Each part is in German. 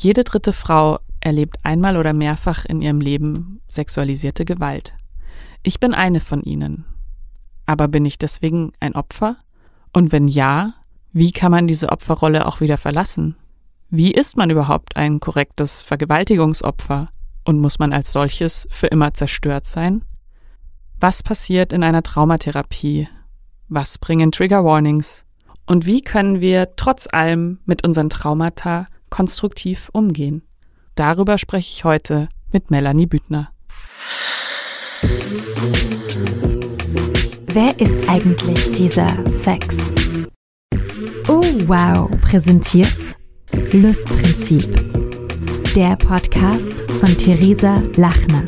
Jede dritte Frau erlebt einmal oder mehrfach in ihrem Leben sexualisierte Gewalt. Ich bin eine von ihnen. Aber bin ich deswegen ein Opfer? Und wenn ja, wie kann man diese Opferrolle auch wieder verlassen? Wie ist man überhaupt ein korrektes Vergewaltigungsopfer? Und muss man als solches für immer zerstört sein? Was passiert in einer Traumatherapie? Was bringen Trigger Warnings? Und wie können wir trotz allem mit unseren Traumata konstruktiv umgehen? Darüber spreche ich heute mit Melanie Büttner. Wer ist eigentlich dieser Sex? Oh wow, präsentiert Lustprinzip. Der Podcast von Theresa Lachner.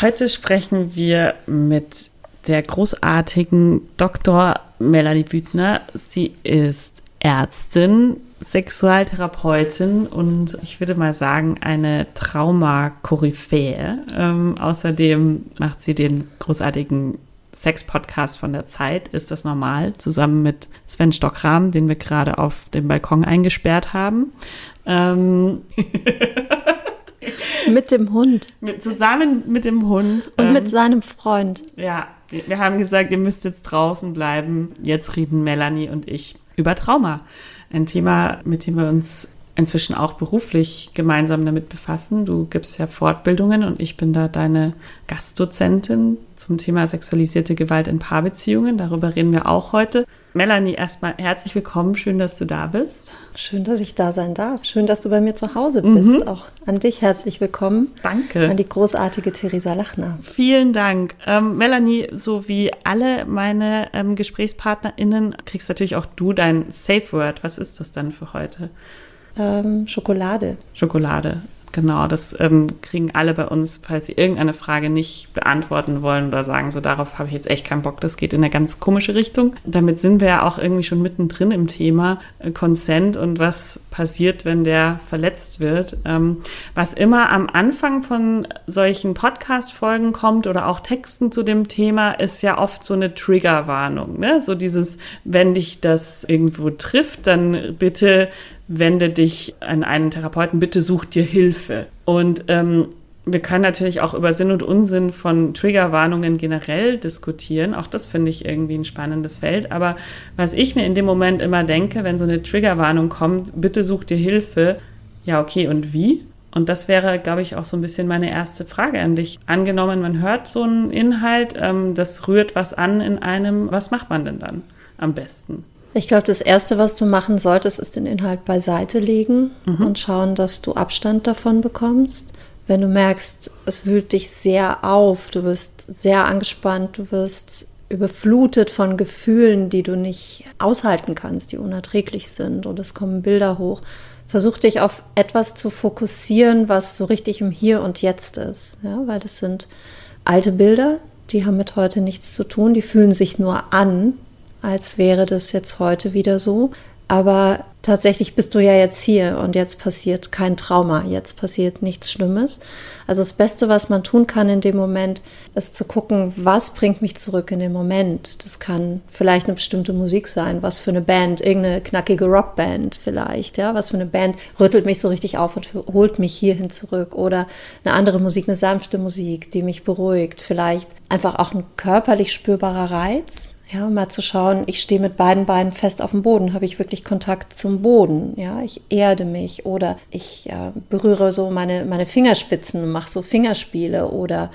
Heute sprechen wir mit der großartigen Dr. Melanie Büttner. Sie ist Ärztin, Sexualtherapeutin und ich würde mal sagen, eine Trauma-Koryphäe. Ähm, außerdem macht sie den großartigen Sex-Podcast von der Zeit, ist das normal, zusammen mit Sven Stockram, den wir gerade auf dem Balkon eingesperrt haben. Ähm mit dem Hund. Mit, zusammen mit dem Hund. Und ähm, mit seinem Freund. Ja, wir haben gesagt, ihr müsst jetzt draußen bleiben. Jetzt reden Melanie und ich über Trauma. Ein Thema, mit dem wir uns inzwischen auch beruflich gemeinsam damit befassen. Du gibst ja Fortbildungen und ich bin da deine Gastdozentin zum Thema sexualisierte Gewalt in Paarbeziehungen. Darüber reden wir auch heute. Melanie, erstmal herzlich willkommen. Schön, dass du da bist. Schön, dass ich da sein darf. Schön, dass du bei mir zu Hause bist. Mhm. Auch an dich herzlich willkommen. Danke. An die großartige Theresa Lachner. Vielen Dank. Ähm, Melanie, so wie alle meine ähm, GesprächspartnerInnen, kriegst natürlich auch du dein Safe Word. Was ist das dann für heute? Ähm, Schokolade. Schokolade. Genau, das ähm, kriegen alle bei uns, falls sie irgendeine Frage nicht beantworten wollen oder sagen, so darauf habe ich jetzt echt keinen Bock, das geht in eine ganz komische Richtung. Damit sind wir ja auch irgendwie schon mittendrin im Thema äh, Consent und was passiert, wenn der verletzt wird. Ähm, was immer am Anfang von solchen Podcast-Folgen kommt oder auch Texten zu dem Thema, ist ja oft so eine Triggerwarnung. Ne? So dieses, wenn dich das irgendwo trifft, dann bitte wende dich an einen Therapeuten, bitte such dir Hilfe. Und ähm, wir können natürlich auch über Sinn und Unsinn von Triggerwarnungen generell diskutieren. Auch das finde ich irgendwie ein spannendes Feld. Aber was ich mir in dem Moment immer denke, wenn so eine Triggerwarnung kommt, bitte such dir Hilfe. Ja, okay, und wie? Und das wäre, glaube ich, auch so ein bisschen meine erste Frage an dich. Angenommen, man hört so einen Inhalt, ähm, das rührt was an in einem, was macht man denn dann am besten? Ich glaube, das Erste, was du machen solltest, ist den Inhalt beiseite legen mhm. und schauen, dass du Abstand davon bekommst. Wenn du merkst, es wühlt dich sehr auf, du bist sehr angespannt, du wirst überflutet von Gefühlen, die du nicht aushalten kannst, die unerträglich sind und es kommen Bilder hoch. Versuch dich auf etwas zu fokussieren, was so richtig im Hier und Jetzt ist, ja, weil das sind alte Bilder, die haben mit heute nichts zu tun, die fühlen sich nur an, als wäre das jetzt heute wieder so. Aber tatsächlich bist du ja jetzt hier und jetzt passiert kein Trauma, jetzt passiert nichts Schlimmes. Also das Beste, was man tun kann in dem Moment, ist zu gucken, was bringt mich zurück in den Moment. Das kann vielleicht eine bestimmte Musik sein, was für eine Band, irgendeine knackige Rockband vielleicht, ja, was für eine Band rüttelt mich so richtig auf und holt mich hierhin zurück oder eine andere Musik, eine sanfte Musik, die mich beruhigt, vielleicht einfach auch ein körperlich spürbarer Reiz, ja, mal zu schauen, ich stehe mit beiden Beinen fest auf dem Boden, habe ich wirklich Kontakt zum Boden, ja, ich erde mich oder ich äh, berühre so meine, meine Fingerspitzen und mache so Fingerspiele oder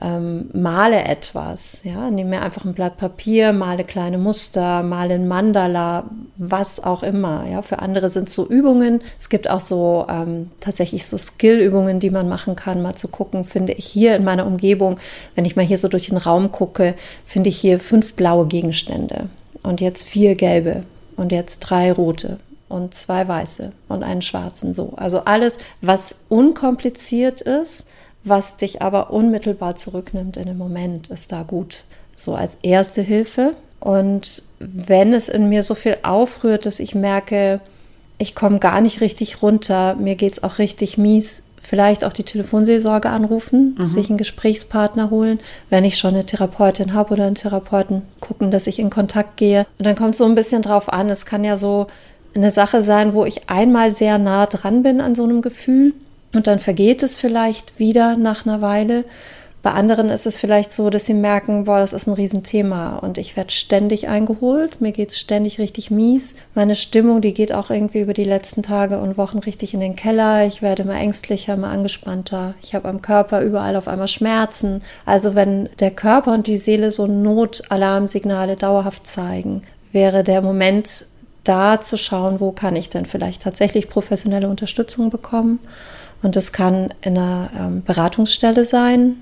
ähm, male etwas, ja, nehme mir einfach ein Blatt Papier, male kleine Muster, male ein Mandala, was auch immer, ja. Für andere sind es so Übungen. Es gibt auch so ähm, tatsächlich so Skill-Übungen, die man machen kann, mal zu gucken, finde ich hier in meiner Umgebung, wenn ich mal hier so durch den Raum gucke, finde ich hier fünf blaue Gegenstände und jetzt vier gelbe und jetzt drei rote und zwei weiße und einen schwarzen so. Also alles, was unkompliziert ist, was dich aber unmittelbar zurücknimmt in den Moment, ist da gut. So als erste Hilfe. Und wenn es in mir so viel aufrührt, dass ich merke, ich komme gar nicht richtig runter, mir geht es auch richtig mies, vielleicht auch die Telefonseelsorge anrufen, mhm. sich einen Gesprächspartner holen. Wenn ich schon eine Therapeutin habe oder einen Therapeuten, gucken, dass ich in Kontakt gehe. Und dann kommt es so ein bisschen drauf an. Es kann ja so eine Sache sein, wo ich einmal sehr nah dran bin an so einem Gefühl und dann vergeht es vielleicht wieder nach einer Weile. Bei anderen ist es vielleicht so, dass sie merken, boah, das ist ein Riesenthema und ich werde ständig eingeholt, mir geht es ständig richtig mies. Meine Stimmung, die geht auch irgendwie über die letzten Tage und Wochen richtig in den Keller. Ich werde immer ängstlicher, immer angespannter. Ich habe am Körper überall auf einmal Schmerzen. Also wenn der Körper und die Seele so Notalarmsignale dauerhaft zeigen, wäre der Moment da zu schauen, wo kann ich denn vielleicht tatsächlich professionelle Unterstützung bekommen. Und das kann in einer ähm, Beratungsstelle sein,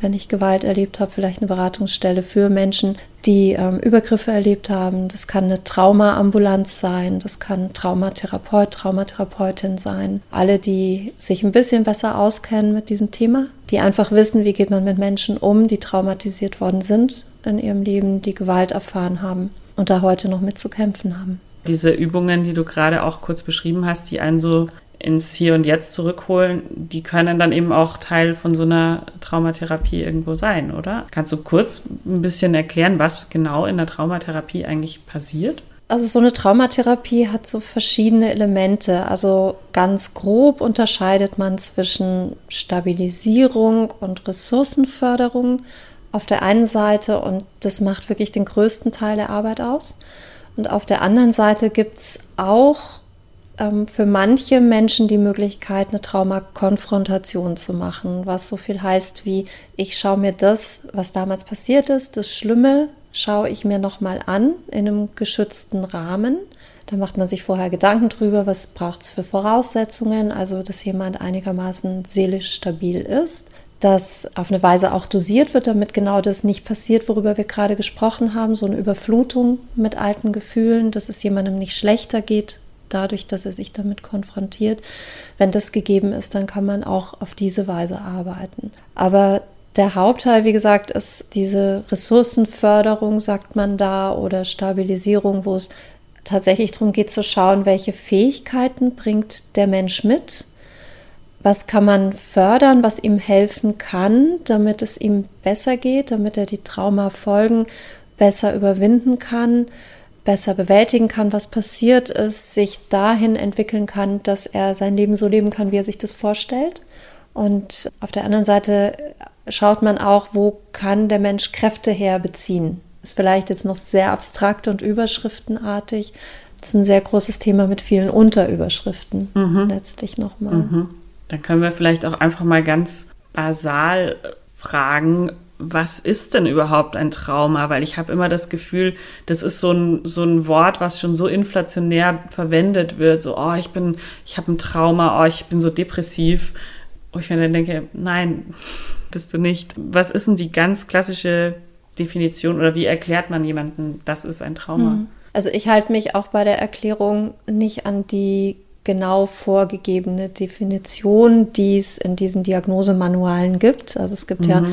wenn ich Gewalt erlebt habe, vielleicht eine Beratungsstelle für Menschen, die ähm, Übergriffe erlebt haben. Das kann eine Traumaambulanz sein, das kann Traumatherapeut, Traumatherapeutin sein. Alle, die sich ein bisschen besser auskennen mit diesem Thema, die einfach wissen, wie geht man mit Menschen um, die traumatisiert worden sind in ihrem Leben, die Gewalt erfahren haben und da heute noch mit zu kämpfen haben. Diese Übungen, die du gerade auch kurz beschrieben hast, die einen so ins Hier und Jetzt zurückholen, die können dann eben auch Teil von so einer Traumatherapie irgendwo sein, oder? Kannst du kurz ein bisschen erklären, was genau in der Traumatherapie eigentlich passiert? Also so eine Traumatherapie hat so verschiedene Elemente. Also ganz grob unterscheidet man zwischen Stabilisierung und Ressourcenförderung auf der einen Seite und das macht wirklich den größten Teil der Arbeit aus. Und auf der anderen Seite gibt es auch ähm, für manche Menschen die Möglichkeit, eine Traumakonfrontation zu machen, was so viel heißt wie, ich schaue mir das, was damals passiert ist, das Schlimme, schaue ich mir nochmal an in einem geschützten Rahmen. Da macht man sich vorher Gedanken drüber, was braucht es für Voraussetzungen, also dass jemand einigermaßen seelisch stabil ist dass auf eine Weise auch dosiert wird, damit genau das nicht passiert, worüber wir gerade gesprochen haben, so eine Überflutung mit alten Gefühlen, dass es jemandem nicht schlechter geht, dadurch, dass er sich damit konfrontiert. Wenn das gegeben ist, dann kann man auch auf diese Weise arbeiten. Aber der Hauptteil, wie gesagt, ist diese Ressourcenförderung, sagt man da, oder Stabilisierung, wo es tatsächlich darum geht zu schauen, welche Fähigkeiten bringt der Mensch mit, was kann man fördern, was ihm helfen kann, damit es ihm besser geht, damit er die Traumafolgen besser überwinden kann besser bewältigen kann, was passiert ist, sich dahin entwickeln kann, dass er sein Leben so leben kann, wie er sich das vorstellt. Und auf der anderen Seite schaut man auch, wo kann der Mensch Kräfte herbeziehen. Ist vielleicht jetzt noch sehr abstrakt und überschriftenartig. Das ist ein sehr großes Thema mit vielen Unterüberschriften mhm. letztlich nochmal. Mhm. Dann können wir vielleicht auch einfach mal ganz basal fragen, was ist denn überhaupt ein Trauma? Weil ich habe immer das Gefühl, das ist so ein, so ein Wort, was schon so inflationär verwendet wird. So, oh, ich bin, ich habe ein Trauma, oh, ich bin so depressiv. Wo ich mir dann denke, nein, bist du nicht. Was ist denn die ganz klassische Definition oder wie erklärt man jemanden, das ist ein Trauma? Hm. Also ich halte mich auch bei der Erklärung nicht an die genau vorgegebene Definition, die es in diesen Diagnosemanualen gibt. Also es gibt mhm. ja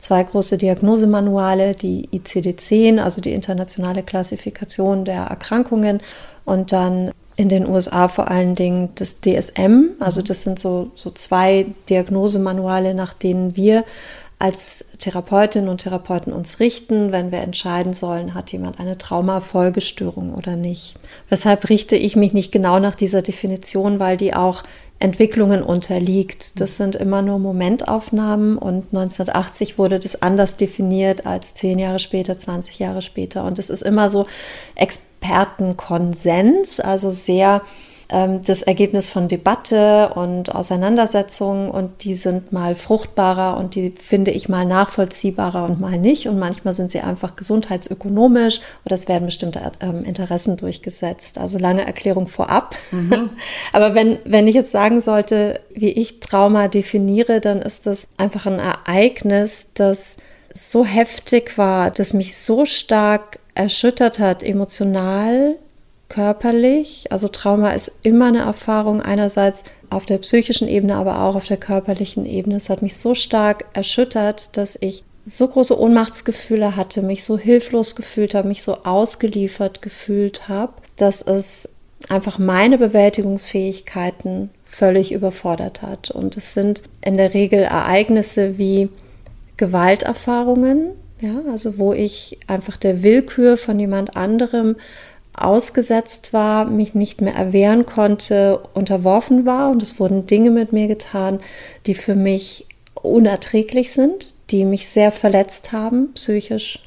zwei große Diagnosemanuale, die ICD-10, also die internationale Klassifikation der Erkrankungen und dann in den USA vor allen Dingen das DSM. Also das sind so, so zwei Diagnosemanuale, nach denen wir als Therapeutinnen und Therapeuten uns richten, wenn wir entscheiden sollen, hat jemand eine Traumafolgestörung oder nicht. Weshalb richte ich mich nicht genau nach dieser Definition, weil die auch Entwicklungen unterliegt. Das sind immer nur Momentaufnahmen und 1980 wurde das anders definiert als zehn Jahre später, 20 Jahre später. Und es ist immer so Expertenkonsens, also sehr das Ergebnis von Debatte und Auseinandersetzungen und die sind mal fruchtbarer und die finde ich mal nachvollziehbarer und mal nicht und manchmal sind sie einfach gesundheitsökonomisch oder es werden bestimmte ähm, Interessen durchgesetzt. Also lange Erklärung vorab. Mhm. Aber wenn, wenn ich jetzt sagen sollte, wie ich Trauma definiere, dann ist das einfach ein Ereignis, das so heftig war, das mich so stark erschüttert hat, emotional, körperlich. Also Trauma ist immer eine Erfahrung einerseits auf der psychischen Ebene, aber auch auf der körperlichen Ebene. Es hat mich so stark erschüttert, dass ich so große Ohnmachtsgefühle hatte, mich so hilflos gefühlt habe, mich so ausgeliefert gefühlt habe, dass es einfach meine Bewältigungsfähigkeiten völlig überfordert hat. Und es sind in der Regel Ereignisse wie Gewalterfahrungen, ja, also wo ich einfach der Willkür von jemand anderem ausgesetzt war, mich nicht mehr erwehren konnte, unterworfen war und es wurden Dinge mit mir getan, die für mich unerträglich sind, die mich sehr verletzt haben, psychisch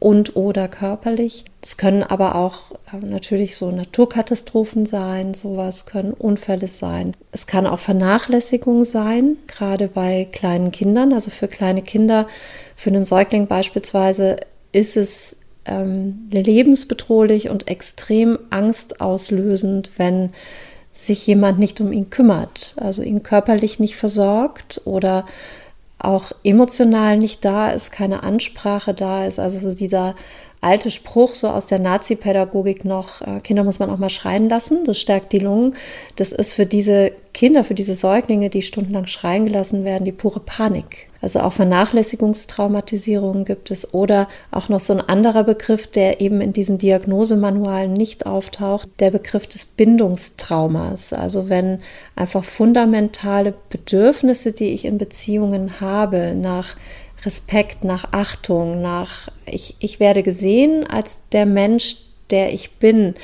und oder körperlich. Es können aber auch äh, natürlich so Naturkatastrophen sein, sowas können Unfälle sein. Es kann auch Vernachlässigung sein, gerade bei kleinen Kindern. Also für kleine Kinder, für einen Säugling beispielsweise, ist es ähm, lebensbedrohlich und extrem angstauslösend, wenn sich jemand nicht um ihn kümmert, also ihn körperlich nicht versorgt oder auch emotional nicht da ist, keine Ansprache da ist. Also so dieser alte Spruch so aus der Nazi-Pädagogik noch, äh, Kinder muss man auch mal schreien lassen, das stärkt die Lungen. Das ist für diese Kinder, für diese Säuglinge, die stundenlang schreien gelassen werden, die pure Panik. Also auch Vernachlässigungstraumatisierungen gibt es oder auch noch so ein anderer Begriff, der eben in diesen Diagnosemanualen nicht auftaucht, der Begriff des Bindungstraumas. Also wenn einfach fundamentale Bedürfnisse, die ich in Beziehungen habe, nach Respekt, nach Achtung, nach ich, ich werde gesehen als der Mensch, der ich bin.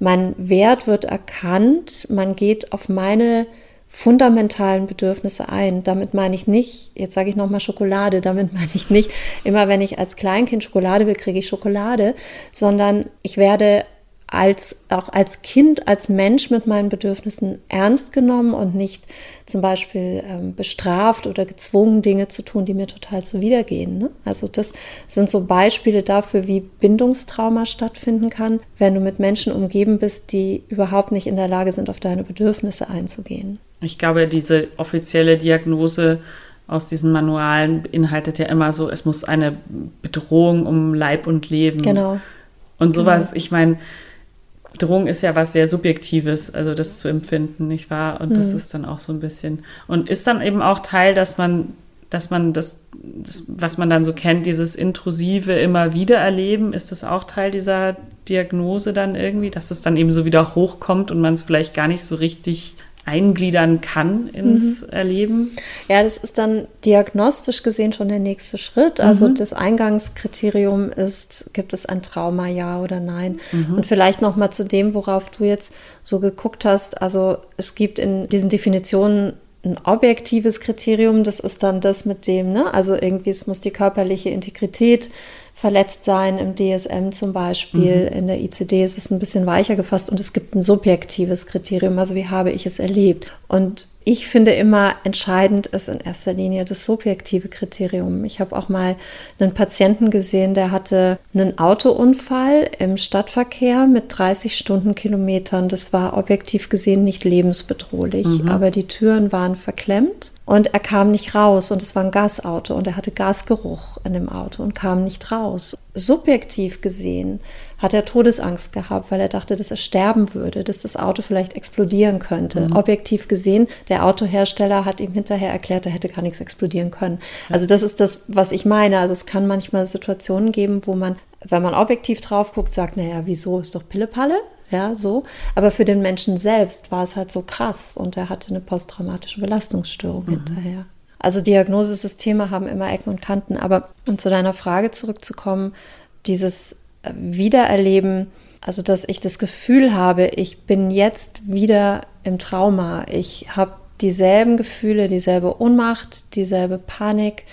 Mein Wert wird erkannt, man geht auf meine fundamentalen Bedürfnisse ein. Damit meine ich nicht, jetzt sage ich nochmal Schokolade, damit meine ich nicht, immer wenn ich als Kleinkind Schokolade will, kriege ich Schokolade, sondern ich werde als, auch als Kind, als Mensch mit meinen Bedürfnissen ernst genommen und nicht zum Beispiel ähm, bestraft oder gezwungen, Dinge zu tun, die mir total zuwidergehen. Ne? Also das sind so Beispiele dafür, wie Bindungstrauma stattfinden kann, wenn du mit Menschen umgeben bist, die überhaupt nicht in der Lage sind, auf deine Bedürfnisse einzugehen. Ich glaube, diese offizielle Diagnose aus diesen Manualen beinhaltet ja immer so, es muss eine Bedrohung um Leib und Leben. Genau. Und sowas, genau. ich meine, Drohung ist ja was sehr Subjektives, also das zu empfinden, nicht wahr? Und mhm. das ist dann auch so ein bisschen. Und ist dann eben auch Teil, dass man, dass man das, das, was man dann so kennt, dieses intrusive immer wieder erleben, ist das auch Teil dieser Diagnose dann irgendwie, dass es dann eben so wieder hochkommt und man es vielleicht gar nicht so richtig eingliedern kann ins mhm. Erleben. Ja, das ist dann diagnostisch gesehen schon der nächste Schritt. Also mhm. das Eingangskriterium ist, gibt es ein Trauma, ja oder nein? Mhm. Und vielleicht noch mal zu dem, worauf du jetzt so geguckt hast. Also es gibt in diesen Definitionen ein objektives Kriterium, das ist dann das mit dem, ne? Also irgendwie, es muss die körperliche Integrität verletzt sein, im DSM zum Beispiel. Mhm. In der ICD ist es ein bisschen weicher gefasst und es gibt ein subjektives Kriterium, also wie habe ich es erlebt. Und ich finde immer entscheidend ist in erster Linie das subjektive Kriterium. Ich habe auch mal einen Patienten gesehen, der hatte einen Autounfall im Stadtverkehr mit 30 Stundenkilometern. Das war objektiv gesehen nicht lebensbedrohlich, mhm. aber die Türen waren verklemmt und er kam nicht raus und es war ein Gasauto und er hatte Gasgeruch in dem Auto und kam nicht raus. Subjektiv gesehen hat er Todesangst gehabt, weil er dachte, dass er sterben würde, dass das Auto vielleicht explodieren könnte. Mhm. Objektiv gesehen, der Autohersteller hat ihm hinterher erklärt, er hätte gar nichts explodieren können. Also das ist das, was ich meine. Also es kann manchmal Situationen geben, wo man, wenn man objektiv drauf guckt, sagt, naja, wieso ist doch Pillepalle? Ja, so. Aber für den Menschen selbst war es halt so krass und er hatte eine posttraumatische Belastungsstörung mhm. hinterher. Also Diagnosesysteme haben immer Ecken und Kanten, aber um zu deiner Frage zurückzukommen, dieses Wiedererleben, also dass ich das Gefühl habe, ich bin jetzt wieder im Trauma, ich habe dieselben Gefühle, dieselbe Ohnmacht, dieselbe Panik,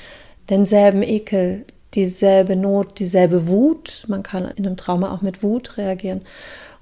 denselben Ekel, dieselbe Not, dieselbe Wut. Man kann in einem Trauma auch mit Wut reagieren.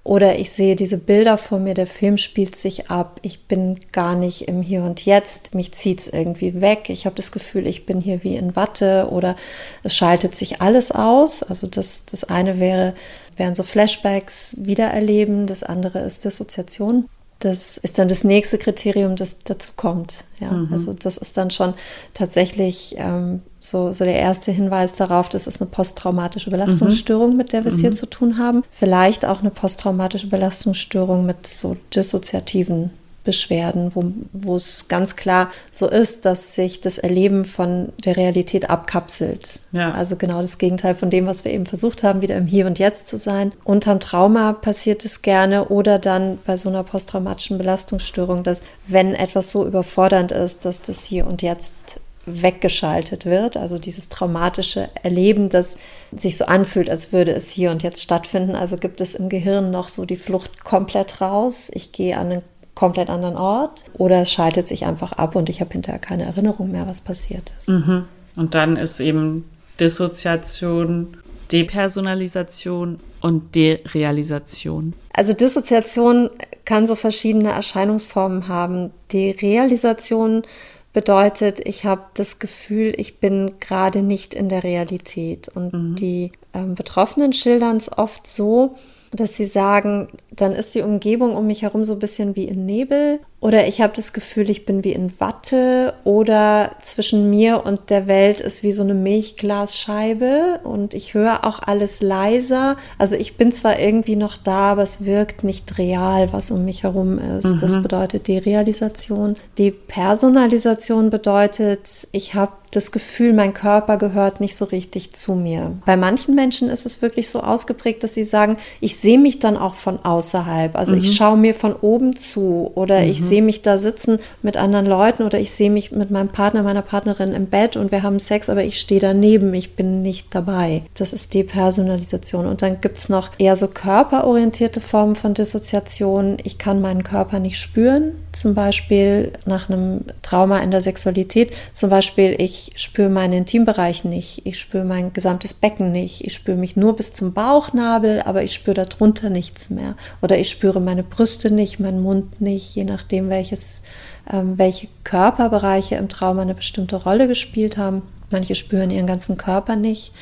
Oder ich sehe diese Bilder vor mir, der Film spielt sich ab, ich bin gar nicht im Hier und Jetzt, mich zieht es irgendwie weg, ich habe das Gefühl, ich bin hier wie in Watte oder es schaltet sich alles aus. Also das, das eine wäre, wären so Flashbacks wiedererleben, das andere ist Dissoziation. Das ist dann das nächste Kriterium, das dazu kommt. Ja, mhm. also das ist dann schon tatsächlich ähm, so, so der erste Hinweis darauf, das ist eine posttraumatische Belastungsstörung, mhm. mit der wir es mhm. hier zu tun haben. Vielleicht auch eine posttraumatische Belastungsstörung mit so dissoziativen Beschwerden, wo, wo es ganz klar so ist, dass sich das Erleben von der Realität abkapselt. Ja. Also genau das Gegenteil von dem, was wir eben versucht haben, wieder im Hier und Jetzt zu sein. Unterm Trauma passiert es gerne oder dann bei so einer posttraumatischen Belastungsstörung, dass wenn etwas so überfordernd ist, dass das Hier und Jetzt weggeschaltet wird. Also dieses traumatische Erleben, das sich so anfühlt, als würde es hier und jetzt stattfinden. Also gibt es im Gehirn noch so die Flucht komplett raus. Ich gehe an einen komplett anderen Ort oder es schaltet sich einfach ab und ich habe hinterher keine Erinnerung mehr, was passiert ist. Mhm. Und dann ist eben Dissoziation, Depersonalisation und Derealisation. Also Dissoziation kann so verschiedene Erscheinungsformen haben. Die Realisation bedeutet, ich habe das Gefühl, ich bin gerade nicht in der Realität. Und mhm. die ähm, Betroffenen schildern es oft so, dass sie sagen, dann ist die Umgebung um mich herum so ein bisschen wie in Nebel oder ich habe das Gefühl, ich bin wie in Watte oder zwischen mir und der Welt ist wie so eine Milchglasscheibe und ich höre auch alles leiser. Also ich bin zwar irgendwie noch da, aber es wirkt nicht real, was um mich herum ist. Mhm. Das bedeutet die Realisation. Die Personalisation bedeutet, ich habe das Gefühl, mein Körper gehört nicht so richtig zu mir. Bei manchen Menschen ist es wirklich so ausgeprägt, dass sie sagen, ich sehe mich dann auch von außerhalb. Also mhm. ich schaue mir von oben zu oder mhm. ich sehe mich da sitzen mit anderen Leuten oder ich sehe mich mit meinem Partner, meiner Partnerin im Bett und wir haben Sex, aber ich stehe daneben, ich bin nicht dabei. Das ist Depersonalisation. Und dann gibt es noch eher so körperorientierte Formen von Dissoziation. Ich kann meinen Körper nicht spüren, zum Beispiel nach einem Trauma in der Sexualität. Zum Beispiel, ich spüre meinen Intimbereich nicht, ich spüre mein gesamtes Becken nicht, ich spüre mich nur bis zum Bauchnabel, aber ich spüre darunter nichts mehr. Oder ich spüre meine Brüste nicht, meinen Mund nicht, je nachdem, welches, ähm, welche Körperbereiche im Trauma eine bestimmte Rolle gespielt haben. Manche spüren ihren ganzen Körper nicht.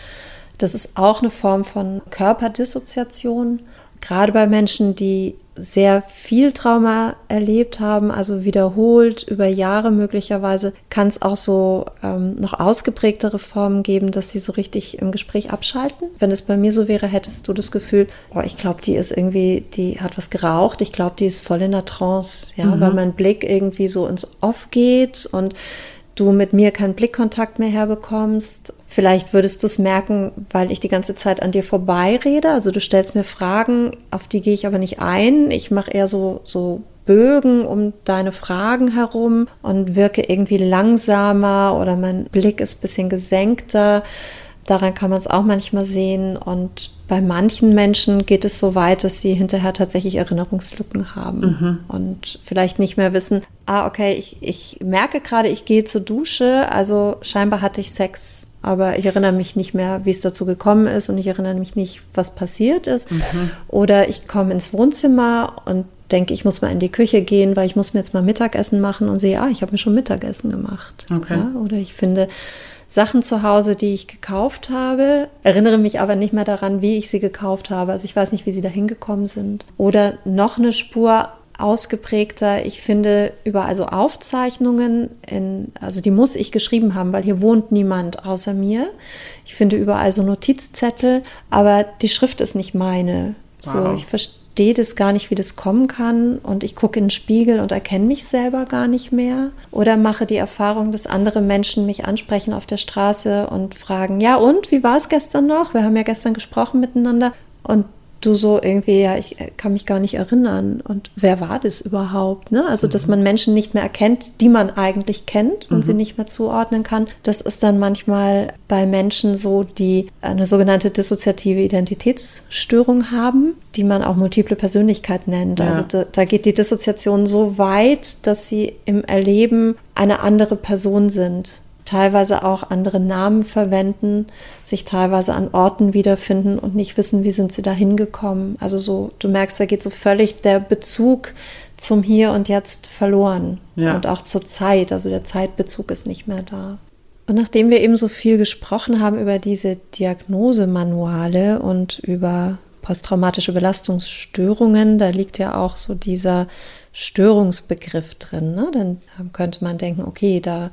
Das ist auch eine Form von Körperdissoziation. Gerade bei Menschen, die sehr viel Trauma erlebt haben, also wiederholt über Jahre möglicherweise, kann es auch so ähm, noch ausgeprägtere Formen geben, dass sie so richtig im Gespräch abschalten. Wenn es bei mir so wäre, hättest du das Gefühl, oh, ich glaube, die ist irgendwie, die hat was geraucht, ich glaube, die ist voll in der Trance, ja, mhm. weil mein Blick irgendwie so ins Off geht und du mit mir keinen Blickkontakt mehr herbekommst. Vielleicht würdest du es merken, weil ich die ganze Zeit an dir vorbeirede. Also du stellst mir Fragen, auf die gehe ich aber nicht ein. Ich mache eher so, so Bögen um deine Fragen herum und wirke irgendwie langsamer oder mein Blick ist ein bisschen gesenkter. Daran kann man es auch manchmal sehen. Und bei manchen Menschen geht es so weit, dass sie hinterher tatsächlich Erinnerungslücken haben mhm. und vielleicht nicht mehr wissen, ah, okay, ich, ich merke gerade, ich gehe zur Dusche, also scheinbar hatte ich Sex, aber ich erinnere mich nicht mehr, wie es dazu gekommen ist und ich erinnere mich nicht, was passiert ist. Mhm. Oder ich komme ins Wohnzimmer und denke, ich muss mal in die Küche gehen, weil ich muss mir jetzt mal Mittagessen machen und sehe, ah, ich habe mir schon Mittagessen gemacht. Okay. Ja, oder ich finde Sachen zu Hause, die ich gekauft habe, erinnere mich aber nicht mehr daran, wie ich sie gekauft habe. Also ich weiß nicht, wie sie da hingekommen sind. Oder noch eine Spur ausgeprägter. Ich finde überall so Aufzeichnungen, in, also die muss ich geschrieben haben, weil hier wohnt niemand außer mir. Ich finde überall so Notizzettel, aber die Schrift ist nicht meine. Wow. So, ich verstehe verstehe das gar nicht, wie das kommen kann. Und ich gucke in den Spiegel und erkenne mich selber gar nicht mehr. Oder mache die Erfahrung, dass andere Menschen mich ansprechen auf der Straße und fragen, ja und, wie war es gestern noch? Wir haben ja gestern gesprochen miteinander. Und du so irgendwie, ja, ich kann mich gar nicht erinnern. Und wer war das überhaupt? Ne? Also, mhm. dass man Menschen nicht mehr erkennt, die man eigentlich kennt und mhm. sie nicht mehr zuordnen kann. Das ist dann manchmal bei Menschen so, die eine sogenannte dissoziative Identitätsstörung haben, die man auch multiple Persönlichkeit nennt. Ja. Also da, da geht die Dissoziation so weit, dass sie im Erleben eine andere Person sind teilweise auch andere Namen verwenden, sich teilweise an Orten wiederfinden und nicht wissen, wie sind sie da hingekommen. Also so, du merkst, da geht so völlig der Bezug zum Hier und Jetzt verloren ja. und auch zur Zeit. Also der Zeitbezug ist nicht mehr da. Und nachdem wir eben so viel gesprochen haben über diese Diagnosemanuale und über posttraumatische Belastungsstörungen, da liegt ja auch so dieser Störungsbegriff drin. Ne? Dann könnte man denken, okay, da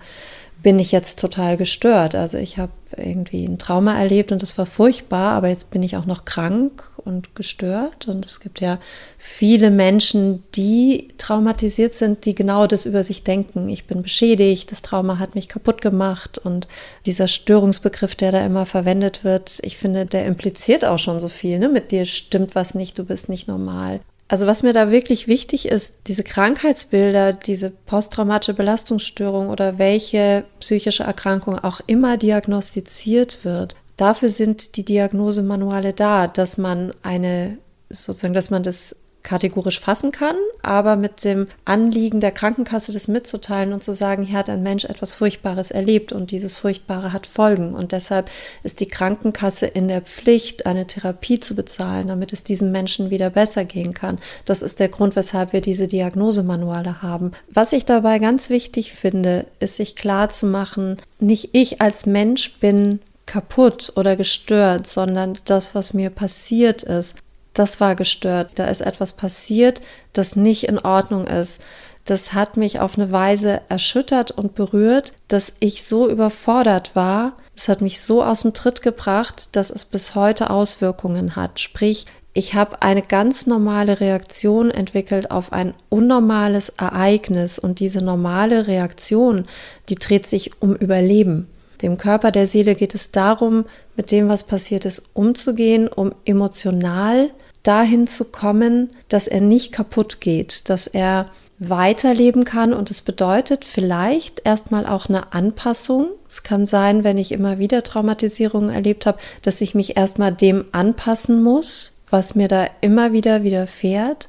bin ich jetzt total gestört. Also ich habe irgendwie ein Trauma erlebt und das war furchtbar, aber jetzt bin ich auch noch krank und gestört. Und es gibt ja viele Menschen, die traumatisiert sind, die genau das über sich denken. Ich bin beschädigt, das Trauma hat mich kaputt gemacht. Und dieser Störungsbegriff, der da immer verwendet wird, ich finde, der impliziert auch schon so viel. Ne? Mit dir stimmt was nicht, du bist nicht normal. Also was mir da wirklich wichtig ist, diese Krankheitsbilder, diese posttraumatische Belastungsstörung oder welche psychische Erkrankung auch immer diagnostiziert wird, dafür sind die Diagnosemanuale da, dass man eine sozusagen, dass man das kategorisch fassen kann, aber mit dem Anliegen der Krankenkasse das mitzuteilen und zu sagen, hier hat ein Mensch etwas Furchtbares erlebt und dieses Furchtbare hat Folgen. Und deshalb ist die Krankenkasse in der Pflicht, eine Therapie zu bezahlen, damit es diesem Menschen wieder besser gehen kann. Das ist der Grund, weshalb wir diese Diagnosemanuale haben. Was ich dabei ganz wichtig finde, ist sich klar zu machen, nicht ich als Mensch bin kaputt oder gestört, sondern das, was mir passiert ist, das war gestört. Da ist etwas passiert, das nicht in Ordnung ist. Das hat mich auf eine Weise erschüttert und berührt, dass ich so überfordert war. Es hat mich so aus dem Tritt gebracht, dass es bis heute Auswirkungen hat. Sprich, ich habe eine ganz normale Reaktion entwickelt auf ein unnormales Ereignis und diese normale Reaktion, die dreht sich um Überleben. Dem Körper der Seele geht es darum, mit dem, was passiert ist, umzugehen, um emotional dahin zu kommen, dass er nicht kaputt geht, dass er weiterleben kann und es bedeutet vielleicht erstmal auch eine Anpassung. Es kann sein, wenn ich immer wieder Traumatisierungen erlebt habe, dass ich mich erstmal dem anpassen muss, was mir da immer wieder widerfährt,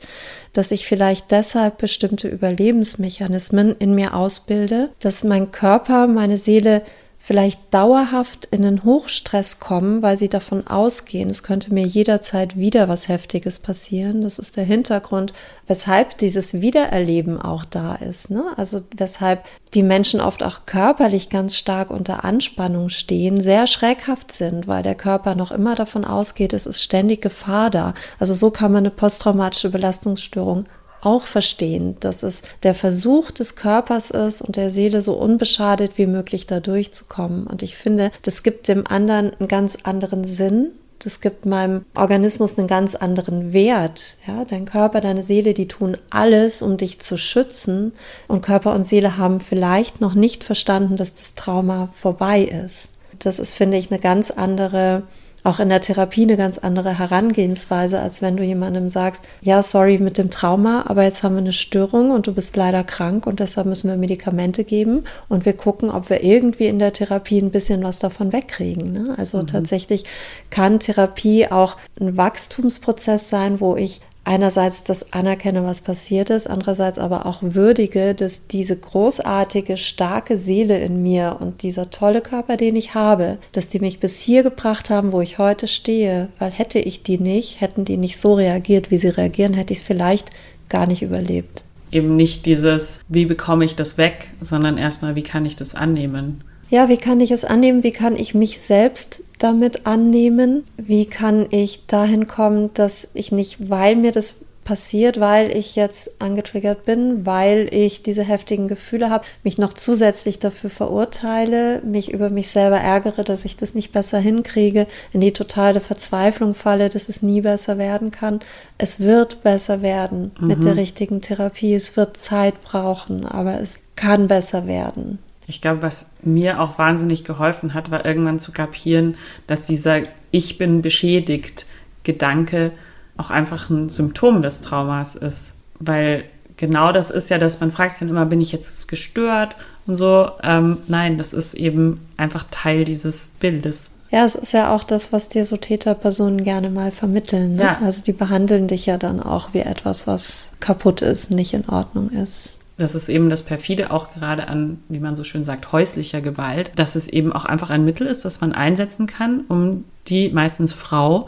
dass ich vielleicht deshalb bestimmte Überlebensmechanismen in mir ausbilde, dass mein Körper, meine Seele vielleicht dauerhaft in den Hochstress kommen, weil sie davon ausgehen, es könnte mir jederzeit wieder was Heftiges passieren. Das ist der Hintergrund, weshalb dieses Wiedererleben auch da ist. Ne? Also weshalb die Menschen oft auch körperlich ganz stark unter Anspannung stehen, sehr schreckhaft sind, weil der Körper noch immer davon ausgeht, es ist ständig Gefahr da. Also so kann man eine posttraumatische Belastungsstörung auch verstehen, dass es der Versuch des Körpers ist und der Seele so unbeschadet wie möglich da durchzukommen. Und ich finde, das gibt dem anderen einen ganz anderen Sinn. Das gibt meinem Organismus einen ganz anderen Wert. Ja, dein Körper, deine Seele, die tun alles, um dich zu schützen. Und Körper und Seele haben vielleicht noch nicht verstanden, dass das Trauma vorbei ist. Das ist, finde ich, eine ganz andere auch in der Therapie eine ganz andere Herangehensweise, als wenn du jemandem sagst, ja, sorry mit dem Trauma, aber jetzt haben wir eine Störung und du bist leider krank und deshalb müssen wir Medikamente geben und wir gucken, ob wir irgendwie in der Therapie ein bisschen was davon wegkriegen. Ne? Also mhm. tatsächlich kann Therapie auch ein Wachstumsprozess sein, wo ich einerseits das anerkenne, was passiert ist, andererseits aber auch würdige, dass diese großartige, starke Seele in mir und dieser tolle Körper, den ich habe, dass die mich bis hier gebracht haben, wo ich heute stehe, weil hätte ich die nicht, hätten die nicht so reagiert, wie sie reagieren, hätte ich es vielleicht gar nicht überlebt. Eben nicht dieses, wie bekomme ich das weg, sondern erstmal, wie kann ich das annehmen? Ja, wie kann ich es annehmen? Wie kann ich mich selbst damit annehmen? Wie kann ich dahin kommen, dass ich nicht, weil mir das passiert, weil ich jetzt angetriggert bin, weil ich diese heftigen Gefühle habe, mich noch zusätzlich dafür verurteile, mich über mich selber ärgere, dass ich das nicht besser hinkriege, in die totale Verzweiflung falle, dass es nie besser werden kann. Es wird besser werden mhm. mit der richtigen Therapie. Es wird Zeit brauchen, aber es kann besser werden. Ich glaube, was mir auch wahnsinnig geholfen hat, war irgendwann zu kapieren, dass dieser Ich bin beschädigt Gedanke auch einfach ein Symptom des Traumas ist. Weil genau das ist ja, dass man fragt sich dann immer, bin ich jetzt gestört und so. Ähm, nein, das ist eben einfach Teil dieses Bildes. Ja, es ist ja auch das, was dir so Täterpersonen gerne mal vermitteln. Ne? Ja. Also die behandeln dich ja dann auch wie etwas, was kaputt ist, nicht in Ordnung ist das ist eben das perfide auch gerade an, wie man so schön sagt, häuslicher Gewalt, dass es eben auch einfach ein Mittel ist, das man einsetzen kann, um die meistens Frau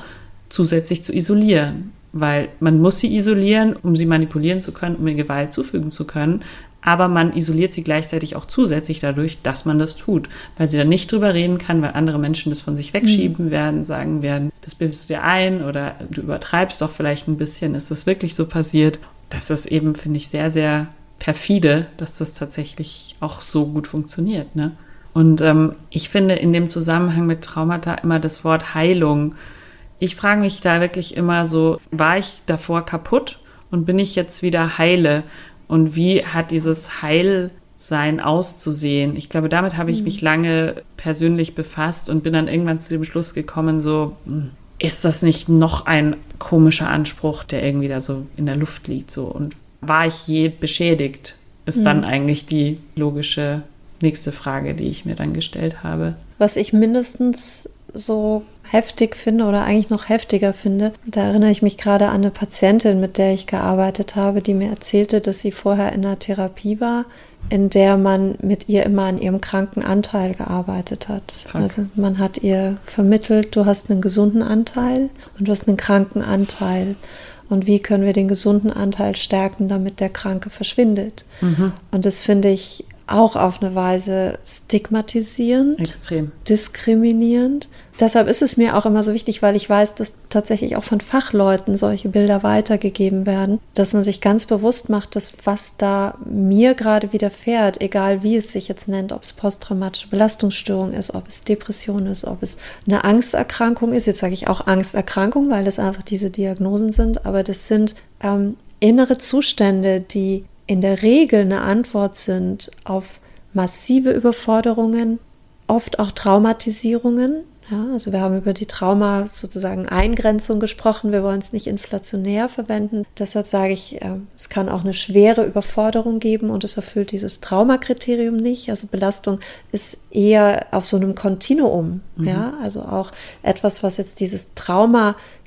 zusätzlich zu isolieren. Weil man muss sie isolieren, um sie manipulieren zu können, um ihr Gewalt zufügen zu können. Aber man isoliert sie gleichzeitig auch zusätzlich dadurch, dass man das tut, weil sie dann nicht drüber reden kann, weil andere Menschen das von sich wegschieben mhm. werden, sagen werden, das bildest du dir ein oder du übertreibst doch vielleicht ein bisschen, ist das wirklich so passiert? Das ist eben, finde ich, sehr, sehr perfide, dass das tatsächlich auch so gut funktioniert. Ne? Und ähm, ich finde in dem Zusammenhang mit Traumata immer das Wort Heilung. Ich frage mich da wirklich immer so, war ich davor kaputt und bin ich jetzt wieder heile? Und wie hat dieses Heilsein auszusehen? Ich glaube, damit habe ich mhm. mich lange persönlich befasst und bin dann irgendwann zu dem Schluss gekommen, so, hm, ist das nicht noch ein komischer Anspruch, der irgendwie da so in der Luft liegt? So und war ich je beschädigt? Ist mhm. dann eigentlich die logische nächste Frage, die ich mir dann gestellt habe. Was ich mindestens so heftig finde oder eigentlich noch heftiger finde, da erinnere ich mich gerade an eine Patientin, mit der ich gearbeitet habe, die mir erzählte, dass sie vorher in einer Therapie war, in der man mit ihr immer an ihrem kranken Anteil gearbeitet hat. Fuck. Also man hat ihr vermittelt, du hast einen gesunden Anteil und du hast einen kranken Anteil. Und wie können wir den gesunden Anteil stärken, damit der Kranke verschwindet? Mhm. Und das finde ich auch auf eine Weise stigmatisierend, Extrem. diskriminierend. Deshalb ist es mir auch immer so wichtig, weil ich weiß, dass tatsächlich auch von Fachleuten solche Bilder weitergegeben werden, dass man sich ganz bewusst macht, dass was da mir gerade widerfährt, egal wie es sich jetzt nennt, ob es posttraumatische Belastungsstörung ist, ob es Depression ist, ob es eine Angsterkrankung ist. Jetzt sage ich auch Angsterkrankung, weil es einfach diese Diagnosen sind, aber das sind ähm, innere Zustände, die in der Regel eine Antwort sind auf massive Überforderungen, oft auch Traumatisierungen, ja, also wir haben über die Trauma sozusagen Eingrenzung gesprochen. Wir wollen es nicht inflationär verwenden. Deshalb sage ich, äh, es kann auch eine schwere Überforderung geben und es erfüllt dieses Traumakriterium nicht. Also Belastung ist eher auf so einem Kontinuum. Mhm. Ja, also auch etwas, was jetzt dieses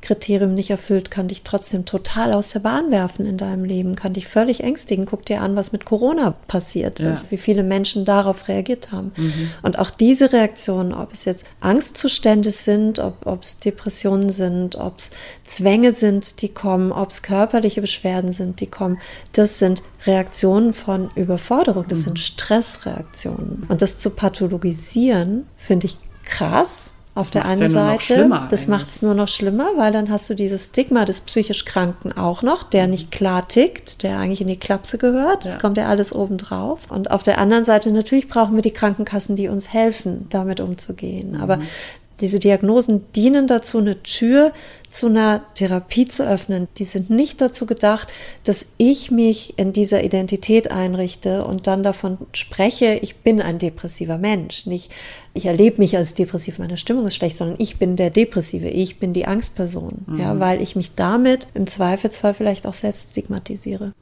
Traumakriterium nicht erfüllt, kann dich trotzdem total aus der Bahn werfen in deinem Leben, kann dich völlig ängstigen. Guck dir an, was mit Corona passiert ja. ist, wie viele Menschen darauf reagiert haben. Mhm. Und auch diese Reaktionen, ob es jetzt Angst Angstzustände sind, ob es Depressionen sind, ob es Zwänge sind, die kommen, ob es körperliche Beschwerden sind, die kommen. Das sind Reaktionen von Überforderung, das mhm. sind Stressreaktionen. Und das zu pathologisieren, finde ich krass auf der einen ja Seite. Das macht es nur noch schlimmer, weil dann hast du dieses Stigma des psychisch Kranken auch noch, der nicht klar tickt, der eigentlich in die Klapse gehört. Das ja. kommt ja alles obendrauf. Und auf der anderen Seite, natürlich brauchen wir die Krankenkassen, die uns helfen, damit umzugehen. Mhm. Aber diese Diagnosen dienen dazu, eine Tür zu einer Therapie zu öffnen. Die sind nicht dazu gedacht, dass ich mich in dieser Identität einrichte und dann davon spreche, ich bin ein depressiver Mensch. Nicht, ich erlebe mich als depressiv, meine Stimmung ist schlecht, sondern ich bin der Depressive, ich bin die Angstperson. Mhm. Ja, weil ich mich damit im Zweifelsfall vielleicht auch selbst stigmatisiere.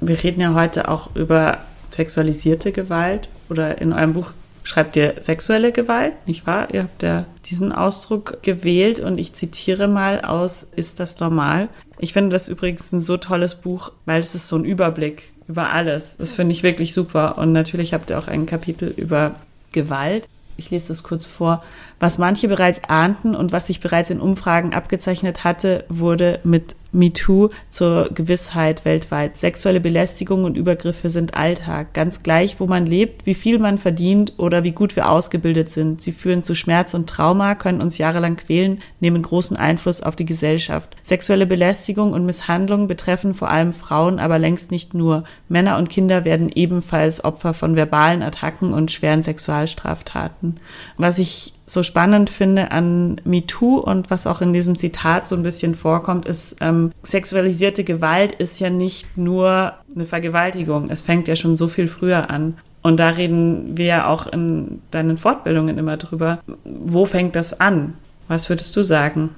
Wir reden ja heute auch über sexualisierte Gewalt oder in eurem Buch schreibt ihr sexuelle Gewalt, nicht wahr? Ihr habt ja diesen Ausdruck gewählt und ich zitiere mal aus Ist das normal? Ich finde das übrigens ein so tolles Buch, weil es ist so ein Überblick über alles. Das finde ich wirklich super. Und natürlich habt ihr auch ein Kapitel über Gewalt. Ich lese das kurz vor. Was manche bereits ahnten und was sich bereits in Umfragen abgezeichnet hatte, wurde mit MeToo zur Gewissheit weltweit. Sexuelle Belästigung und Übergriffe sind Alltag. Ganz gleich, wo man lebt, wie viel man verdient oder wie gut wir ausgebildet sind. Sie führen zu Schmerz und Trauma, können uns jahrelang quälen, nehmen großen Einfluss auf die Gesellschaft. Sexuelle Belästigung und Misshandlung betreffen vor allem Frauen, aber längst nicht nur. Männer und Kinder werden ebenfalls Opfer von verbalen Attacken und schweren Sexualstraftaten. Was ich so spannend finde an MeToo und was auch in diesem Zitat so ein bisschen vorkommt, ist, ähm, sexualisierte Gewalt ist ja nicht nur eine Vergewaltigung. Es fängt ja schon so viel früher an. Und da reden wir ja auch in deinen Fortbildungen immer drüber. Wo fängt das an? Was würdest du sagen?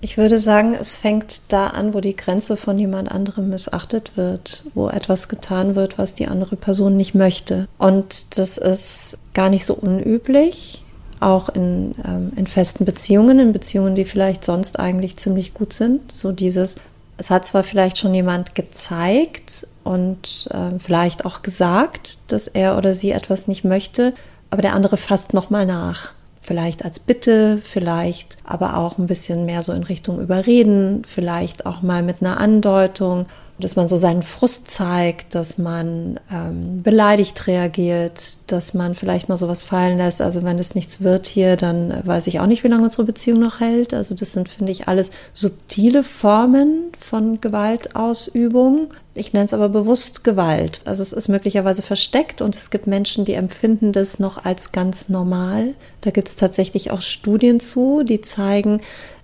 Ich würde sagen, es fängt da an, wo die Grenze von jemand anderem missachtet wird, wo etwas getan wird, was die andere Person nicht möchte. Und das ist gar nicht so unüblich auch in, ähm, in festen Beziehungen, in Beziehungen, die vielleicht sonst eigentlich ziemlich gut sind. So dieses, es hat zwar vielleicht schon jemand gezeigt und äh, vielleicht auch gesagt, dass er oder sie etwas nicht möchte, aber der andere fasst nochmal nach. Vielleicht als Bitte, vielleicht aber auch ein bisschen mehr so in Richtung Überreden, vielleicht auch mal mit einer Andeutung dass man so seinen Frust zeigt, dass man ähm, beleidigt reagiert, dass man vielleicht mal sowas fallen lässt. Also wenn es nichts wird hier, dann weiß ich auch nicht, wie lange unsere Beziehung noch hält. Also das sind, finde ich, alles subtile Formen von Gewaltausübung. Ich nenne es aber bewusst Gewalt. Also es ist möglicherweise versteckt und es gibt Menschen, die empfinden das noch als ganz normal. Da gibt es tatsächlich auch Studien zu, die zeigen,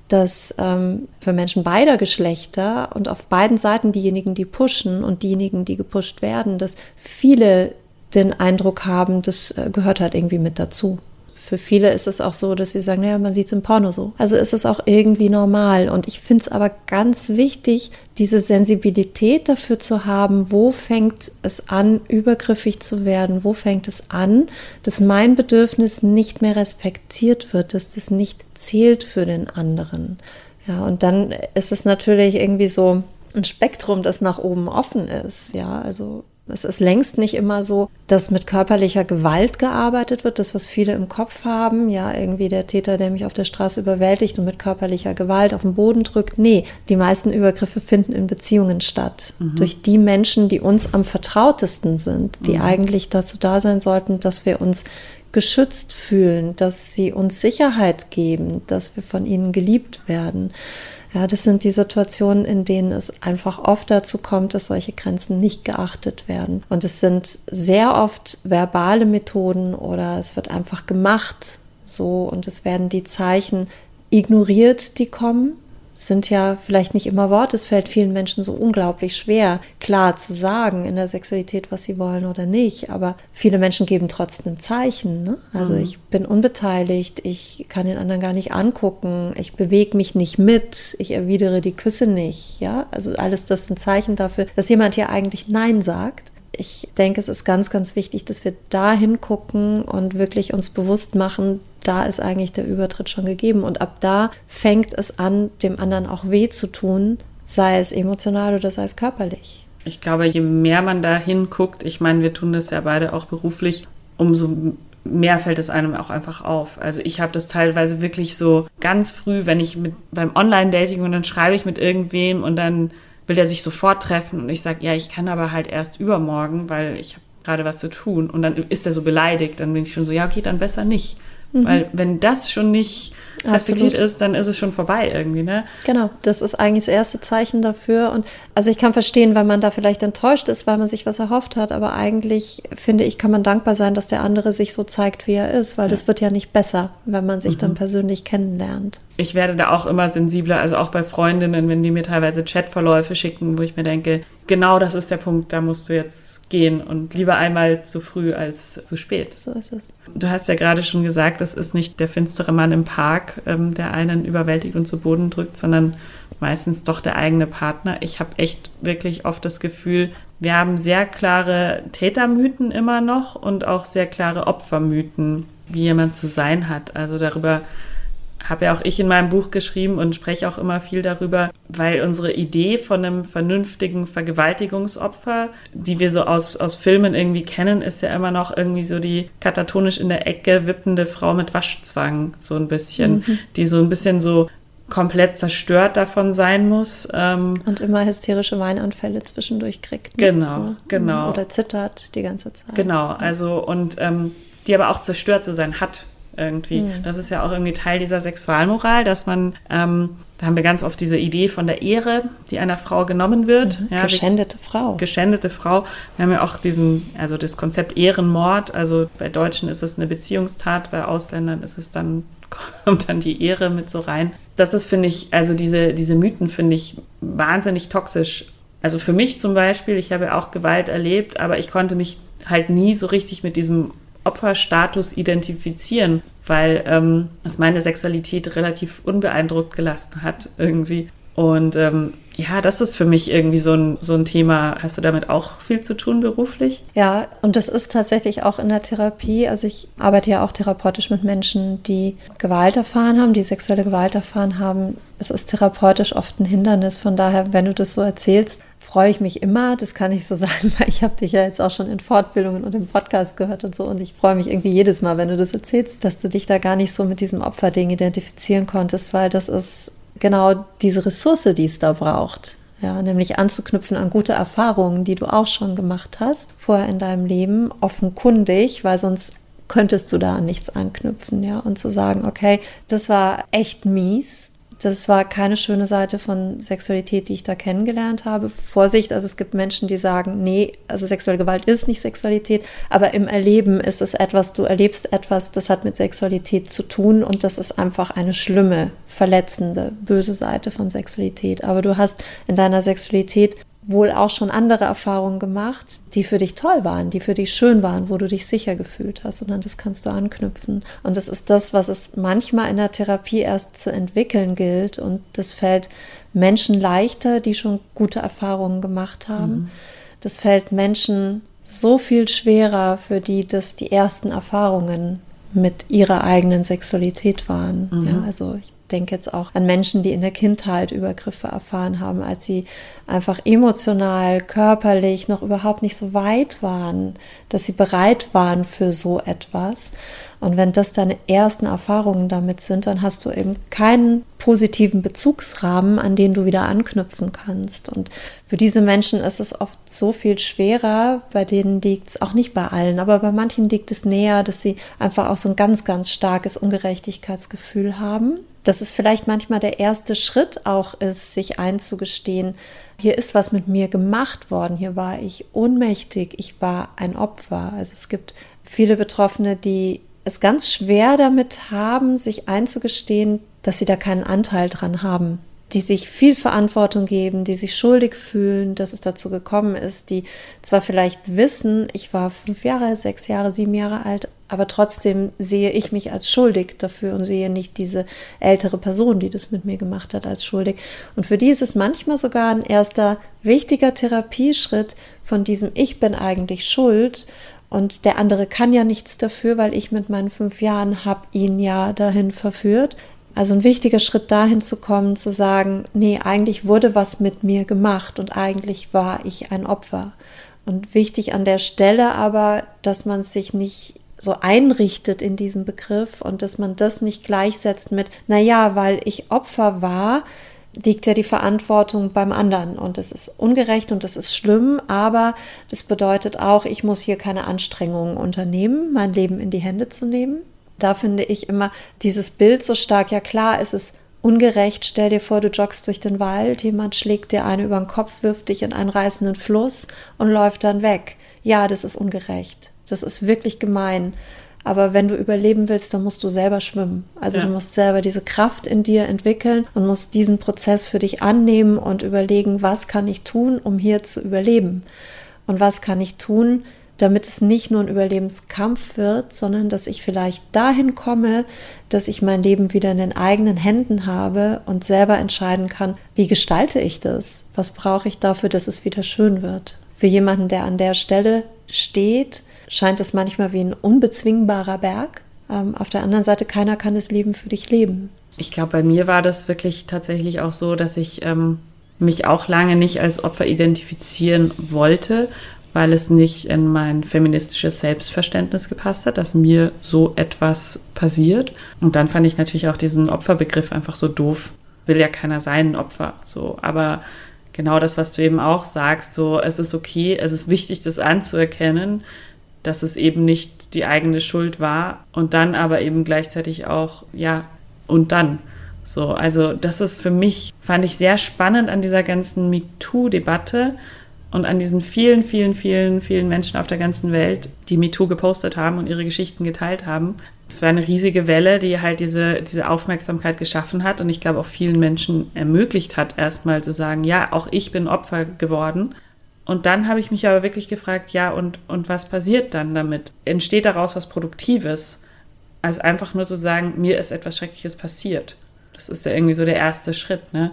dass ähm, für Menschen beider Geschlechter und auf beiden Seiten diejenigen, die pushen und diejenigen, die gepusht werden, dass viele den Eindruck haben, das äh, gehört halt irgendwie mit dazu für viele ist es auch so, dass sie sagen, naja, man sieht es im Porno so. Also ist es auch irgendwie normal. Und ich finde es aber ganz wichtig, diese Sensibilität dafür zu haben, wo fängt es an, übergriffig zu werden, wo fängt es an, dass mein Bedürfnis nicht mehr respektiert wird, dass das nicht zählt für den anderen. Ja, und dann ist es natürlich irgendwie so ein Spektrum, das nach oben offen ist. Ja, also es ist längst nicht immer so, dass mit körperlicher Gewalt gearbeitet wird, das, was viele im Kopf haben, ja, irgendwie der Täter, der mich auf der Straße überwältigt und mit körperlicher Gewalt auf den Boden drückt. Nee, die meisten Übergriffe finden in Beziehungen statt. Mhm. Durch die Menschen, die uns am vertrautesten sind, die mhm. eigentlich dazu da sein sollten, dass wir uns geschützt fühlen, dass sie uns Sicherheit geben, dass wir von ihnen geliebt werden. Ja, das sind die Situationen, in denen es einfach oft dazu kommt, dass solche Grenzen nicht geachtet werden. Und es sind sehr oft verbale Methoden oder es wird einfach gemacht so und es werden die Zeichen ignoriert, die kommen sind ja vielleicht nicht immer Worte. Es fällt vielen Menschen so unglaublich schwer, klar zu sagen in der Sexualität, was sie wollen oder nicht. Aber viele Menschen geben trotzdem Zeichen. Ne? Also mhm. ich bin unbeteiligt, ich kann den anderen gar nicht angucken, ich bewege mich nicht mit, ich erwidere die Küsse nicht. Ja, also alles das sind Zeichen dafür, dass jemand hier eigentlich Nein sagt ich denke, es ist ganz, ganz wichtig, dass wir da hingucken und wirklich uns bewusst machen, da ist eigentlich der Übertritt schon gegeben. Und ab da fängt es an, dem anderen auch weh zu tun, sei es emotional oder sei es körperlich. Ich glaube, je mehr man da hinguckt, ich meine, wir tun das ja beide auch beruflich, umso mehr fällt es einem auch einfach auf. Also ich habe das teilweise wirklich so ganz früh, wenn ich mit beim Online-Dating und dann schreibe ich mit irgendwem und dann will er sich sofort treffen und ich sage, ja, ich kann aber halt erst übermorgen, weil ich habe gerade was zu tun und dann ist er so beleidigt, dann bin ich schon so, ja, okay, dann besser nicht. Mhm. Weil wenn das schon nicht respektiert ist, dann ist es schon vorbei irgendwie, ne? Genau, das ist eigentlich das erste Zeichen dafür. Und also ich kann verstehen, weil man da vielleicht enttäuscht ist, weil man sich was erhofft hat, aber eigentlich finde ich, kann man dankbar sein, dass der andere sich so zeigt, wie er ist, weil ja. das wird ja nicht besser, wenn man sich mhm. dann persönlich kennenlernt. Ich werde da auch immer sensibler, also auch bei Freundinnen, wenn die mir teilweise Chatverläufe schicken, wo ich mir denke, genau das ist der Punkt, da musst du jetzt gehen und lieber einmal zu früh als zu spät. So ist es. Du hast ja gerade schon gesagt, es ist nicht der finstere Mann im Park, ähm, der einen überwältigt und zu Boden drückt, sondern meistens doch der eigene Partner. Ich habe echt wirklich oft das Gefühl, wir haben sehr klare Tätermythen immer noch und auch sehr klare Opfermythen, wie jemand zu sein hat. Also darüber habe ja auch ich in meinem Buch geschrieben und spreche auch immer viel darüber, weil unsere Idee von einem vernünftigen Vergewaltigungsopfer, die wir so aus, aus Filmen irgendwie kennen, ist ja immer noch irgendwie so die katatonisch in der Ecke wippende Frau mit Waschzwang, so ein bisschen, mhm. die so ein bisschen so komplett zerstört davon sein muss. Ähm, und immer hysterische Weinanfälle zwischendurch kriegt. Ne? Genau, so. genau. Oder zittert die ganze Zeit. Genau, also und ähm, die aber auch zerstört zu sein hat irgendwie. Mhm. Das ist ja auch irgendwie Teil dieser Sexualmoral, dass man, ähm, da haben wir ganz oft diese Idee von der Ehre, die einer Frau genommen wird. Mhm. Ja, geschändete Frau. Geschändete Frau. Wir haben ja auch diesen, also das Konzept Ehrenmord. Also bei Deutschen ist es eine Beziehungstat, bei Ausländern ist es dann kommt dann die Ehre mit so rein. Das ist, finde ich, also diese, diese Mythen finde ich wahnsinnig toxisch. Also für mich zum Beispiel, ich habe ja auch Gewalt erlebt, aber ich konnte mich halt nie so richtig mit diesem Opferstatus identifizieren, weil ähm, es meine Sexualität relativ unbeeindruckt gelassen hat irgendwie. Und ähm, ja, das ist für mich irgendwie so ein, so ein Thema. Hast du damit auch viel zu tun beruflich? Ja, und das ist tatsächlich auch in der Therapie. Also ich arbeite ja auch therapeutisch mit Menschen, die Gewalt erfahren haben, die sexuelle Gewalt erfahren haben. Es ist therapeutisch oft ein Hindernis. Von daher, wenn du das so erzählst, freue ich mich immer. Das kann ich so sagen, weil ich habe dich ja jetzt auch schon in Fortbildungen und im Podcast gehört und so. Und ich freue mich irgendwie jedes Mal, wenn du das erzählst, dass du dich da gar nicht so mit diesem Opferding identifizieren konntest, weil das ist genau diese Ressource, die es da braucht. Ja, nämlich anzuknüpfen an gute Erfahrungen, die du auch schon gemacht hast, vorher in deinem Leben, offenkundig, weil sonst könntest du da an nichts anknüpfen, ja, und zu sagen, okay, das war echt mies, das war keine schöne Seite von Sexualität, die ich da kennengelernt habe. Vorsicht, also es gibt Menschen, die sagen, nee, also sexuelle Gewalt ist nicht Sexualität, aber im Erleben ist es etwas, du erlebst etwas, das hat mit Sexualität zu tun und das ist einfach eine schlimme, verletzende, böse Seite von Sexualität. Aber du hast in deiner Sexualität wohl auch schon andere Erfahrungen gemacht, die für dich toll waren, die für dich schön waren, wo du dich sicher gefühlt hast. Und an das kannst du anknüpfen. Und das ist das, was es manchmal in der Therapie erst zu entwickeln gilt. Und das fällt Menschen leichter, die schon gute Erfahrungen gemacht haben. Mhm. Das fällt Menschen so viel schwerer, für die das die ersten Erfahrungen mit ihrer eigenen Sexualität waren. Mhm. Ja, also ich denke jetzt auch an Menschen, die in der Kindheit Übergriffe erfahren haben, als sie einfach emotional, körperlich noch überhaupt nicht so weit waren, dass sie bereit waren für so etwas. Und wenn das deine ersten Erfahrungen damit sind, dann hast du eben keinen positiven Bezugsrahmen, an den du wieder anknüpfen kannst. Und für diese Menschen ist es oft so viel schwerer, bei denen liegt es auch nicht bei allen, aber bei manchen liegt es näher, dass sie einfach auch so ein ganz, ganz starkes Ungerechtigkeitsgefühl haben dass es vielleicht manchmal der erste Schritt auch ist, sich einzugestehen, hier ist was mit mir gemacht worden, hier war ich ohnmächtig, ich war ein Opfer. Also es gibt viele Betroffene, die es ganz schwer damit haben, sich einzugestehen, dass sie da keinen Anteil dran haben die sich viel Verantwortung geben, die sich schuldig fühlen, dass es dazu gekommen ist, die zwar vielleicht wissen, ich war fünf Jahre, sechs Jahre, sieben Jahre alt, aber trotzdem sehe ich mich als schuldig dafür und sehe nicht diese ältere Person, die das mit mir gemacht hat, als schuldig. Und für die ist es manchmal sogar ein erster wichtiger Therapieschritt von diesem Ich bin eigentlich schuld und der andere kann ja nichts dafür, weil ich mit meinen fünf Jahren habe ihn ja dahin verführt. Also ein wichtiger Schritt dahin zu kommen, zu sagen, nee, eigentlich wurde was mit mir gemacht und eigentlich war ich ein Opfer. Und wichtig an der Stelle aber, dass man sich nicht so einrichtet in diesem Begriff und dass man das nicht gleichsetzt mit, naja, weil ich Opfer war, liegt ja die Verantwortung beim anderen und das ist ungerecht und das ist schlimm, aber das bedeutet auch, ich muss hier keine Anstrengungen unternehmen, mein Leben in die Hände zu nehmen. Da finde ich immer dieses Bild so stark. Ja klar, es ist ungerecht. Stell dir vor, du joggst durch den Wald, jemand schlägt dir eine über den Kopf, wirft dich in einen reißenden Fluss und läuft dann weg. Ja, das ist ungerecht. Das ist wirklich gemein. Aber wenn du überleben willst, dann musst du selber schwimmen. Also ja. du musst selber diese Kraft in dir entwickeln und musst diesen Prozess für dich annehmen und überlegen, was kann ich tun, um hier zu überleben? Und was kann ich tun, damit es nicht nur ein Überlebenskampf wird, sondern dass ich vielleicht dahin komme, dass ich mein Leben wieder in den eigenen Händen habe und selber entscheiden kann, wie gestalte ich das? Was brauche ich dafür, dass es wieder schön wird? Für jemanden, der an der Stelle steht, scheint es manchmal wie ein unbezwingbarer Berg. Ähm, auf der anderen Seite, keiner kann das Leben für dich leben. Ich glaube, bei mir war das wirklich tatsächlich auch so, dass ich ähm, mich auch lange nicht als Opfer identifizieren wollte, weil es nicht in mein feministisches Selbstverständnis gepasst hat, dass mir so etwas passiert. Und dann fand ich natürlich auch diesen Opferbegriff einfach so doof. Will ja keiner sein, ein Opfer. So, aber genau das, was du eben auch sagst, so es ist okay, es ist wichtig, das anzuerkennen, dass es eben nicht die eigene Schuld war und dann aber eben gleichzeitig auch, ja, und dann. So, also das ist für mich, fand ich sehr spannend an dieser ganzen MeToo-Debatte und an diesen vielen, vielen, vielen, vielen Menschen auf der ganzen Welt, die MeToo gepostet haben und ihre Geschichten geteilt haben. Es war eine riesige Welle, die halt diese, diese Aufmerksamkeit geschaffen hat und ich glaube auch vielen Menschen ermöglicht hat, erstmal zu sagen, ja, auch ich bin Opfer geworden. Und dann habe ich mich aber wirklich gefragt, ja, und, und was passiert dann damit? Entsteht daraus was Produktives? Als einfach nur zu sagen, mir ist etwas Schreckliches passiert. Das ist ja irgendwie so der erste Schritt, ne?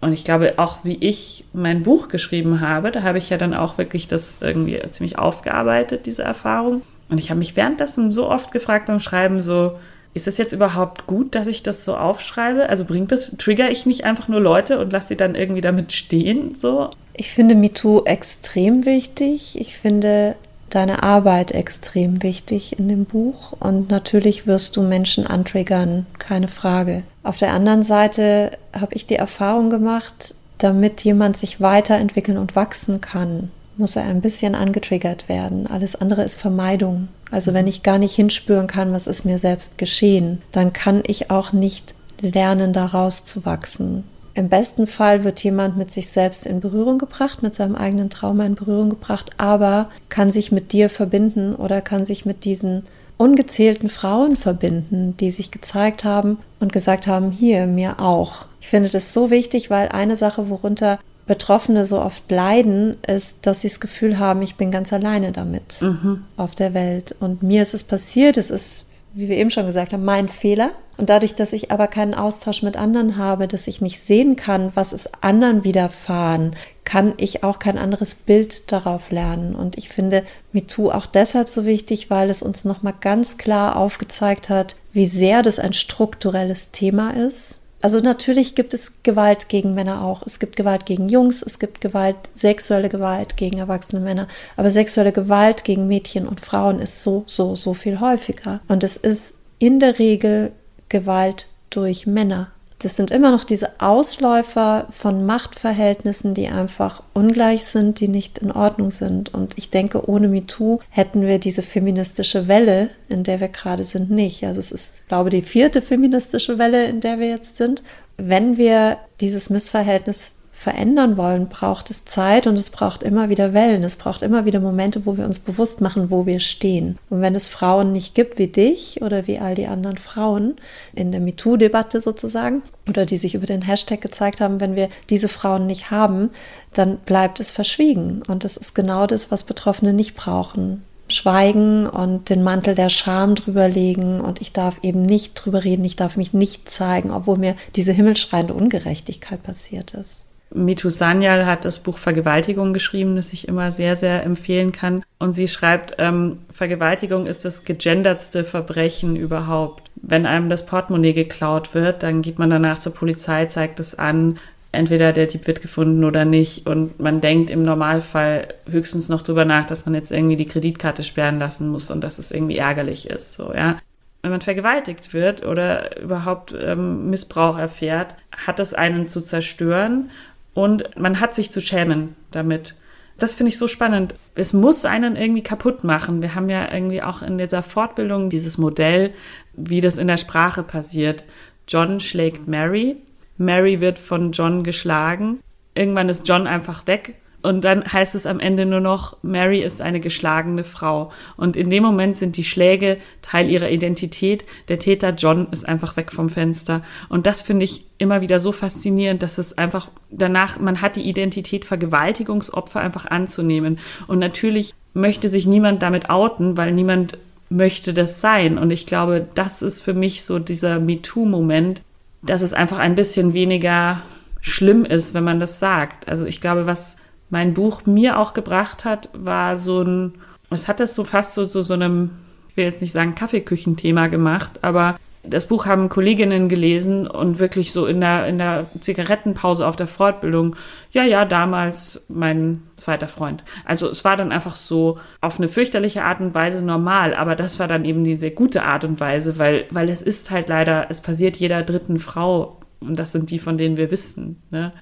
Und ich glaube, auch wie ich mein Buch geschrieben habe, da habe ich ja dann auch wirklich das irgendwie ziemlich aufgearbeitet, diese Erfahrung. Und ich habe mich währenddessen so oft gefragt beim Schreiben, so, ist es jetzt überhaupt gut, dass ich das so aufschreibe? Also bringt das, trigger ich nicht einfach nur Leute und lasse sie dann irgendwie damit stehen, so? Ich finde MeToo extrem wichtig. Ich finde deine Arbeit extrem wichtig in dem Buch. Und natürlich wirst du Menschen antriggern, keine Frage. Auf der anderen Seite habe ich die Erfahrung gemacht, damit jemand sich weiterentwickeln und wachsen kann, muss er ein bisschen angetriggert werden. Alles andere ist Vermeidung. Also wenn ich gar nicht hinspüren kann, was ist mir selbst geschehen, dann kann ich auch nicht lernen, daraus zu wachsen. Im besten Fall wird jemand mit sich selbst in Berührung gebracht, mit seinem eigenen Trauma in Berührung gebracht, aber kann sich mit dir verbinden oder kann sich mit diesen ungezählten Frauen verbinden, die sich gezeigt haben und gesagt haben, hier, mir auch. Ich finde das so wichtig, weil eine Sache, worunter Betroffene so oft leiden, ist, dass sie das Gefühl haben, ich bin ganz alleine damit mhm. auf der Welt. Und mir ist es passiert, es ist, wie wir eben schon gesagt haben, mein Fehler. Und dadurch, dass ich aber keinen Austausch mit anderen habe, dass ich nicht sehen kann, was es anderen widerfahren, kann ich auch kein anderes Bild darauf lernen. Und ich finde MeToo auch deshalb so wichtig, weil es uns nochmal ganz klar aufgezeigt hat, wie sehr das ein strukturelles Thema ist. Also natürlich gibt es Gewalt gegen Männer auch. Es gibt Gewalt gegen Jungs, es gibt Gewalt, sexuelle Gewalt gegen erwachsene Männer. Aber sexuelle Gewalt gegen Mädchen und Frauen ist so, so, so viel häufiger. Und es ist in der Regel Gewalt durch Männer. Das sind immer noch diese Ausläufer von Machtverhältnissen, die einfach ungleich sind, die nicht in Ordnung sind. Und ich denke, ohne MeToo hätten wir diese feministische Welle, in der wir gerade sind, nicht. Also es ist, glaube ich, die vierte feministische Welle, in der wir jetzt sind. Wenn wir dieses Missverhältnis verändern wollen, braucht es Zeit und es braucht immer wieder Wellen. Es braucht immer wieder Momente, wo wir uns bewusst machen, wo wir stehen. Und wenn es Frauen nicht gibt wie dich oder wie all die anderen Frauen in der MeToo-Debatte sozusagen oder die sich über den Hashtag gezeigt haben, wenn wir diese Frauen nicht haben, dann bleibt es verschwiegen. Und das ist genau das, was Betroffene nicht brauchen schweigen und den Mantel der Scham drüber legen und ich darf eben nicht drüber reden, ich darf mich nicht zeigen, obwohl mir diese himmelschreiende Ungerechtigkeit passiert ist. Mitu Sanyal hat das Buch Vergewaltigung geschrieben, das ich immer sehr, sehr empfehlen kann. Und sie schreibt, ähm, Vergewaltigung ist das gegendertste Verbrechen überhaupt. Wenn einem das Portemonnaie geklaut wird, dann geht man danach zur Polizei, zeigt es an. Entweder der Dieb wird gefunden oder nicht. Und man denkt im Normalfall höchstens noch drüber nach, dass man jetzt irgendwie die Kreditkarte sperren lassen muss und dass es irgendwie ärgerlich ist. So, ja wenn man vergewaltigt wird oder überhaupt ähm, Missbrauch erfährt, hat es einen zu zerstören und man hat sich zu schämen damit. Das finde ich so spannend. Es muss einen irgendwie kaputt machen. Wir haben ja irgendwie auch in dieser Fortbildung dieses Modell, wie das in der Sprache passiert. John schlägt Mary. Mary wird von John geschlagen. Irgendwann ist John einfach weg und dann heißt es am Ende nur noch, Mary ist eine geschlagene Frau. Und in dem Moment sind die Schläge Teil ihrer Identität. Der Täter John ist einfach weg vom Fenster. Und das finde ich immer wieder so faszinierend, dass es einfach danach, man hat die Identität Vergewaltigungsopfer einfach anzunehmen. Und natürlich möchte sich niemand damit outen, weil niemand möchte das sein. Und ich glaube, das ist für mich so dieser MeToo-Moment, dass es einfach ein bisschen weniger schlimm ist, wenn man das sagt. Also ich glaube, was mein Buch mir auch gebracht hat, war so ein, es hat das so fast so, so, so einem, ich will jetzt nicht sagen Kaffeeküchenthema gemacht, aber das Buch haben Kolleginnen gelesen und wirklich so in der, in der Zigarettenpause auf der Fortbildung, ja, ja, damals mein zweiter Freund. Also es war dann einfach so auf eine fürchterliche Art und Weise normal, aber das war dann eben die sehr gute Art und Weise, weil, weil es ist halt leider, es passiert jeder dritten Frau und das sind die, von denen wir wissen. Ne?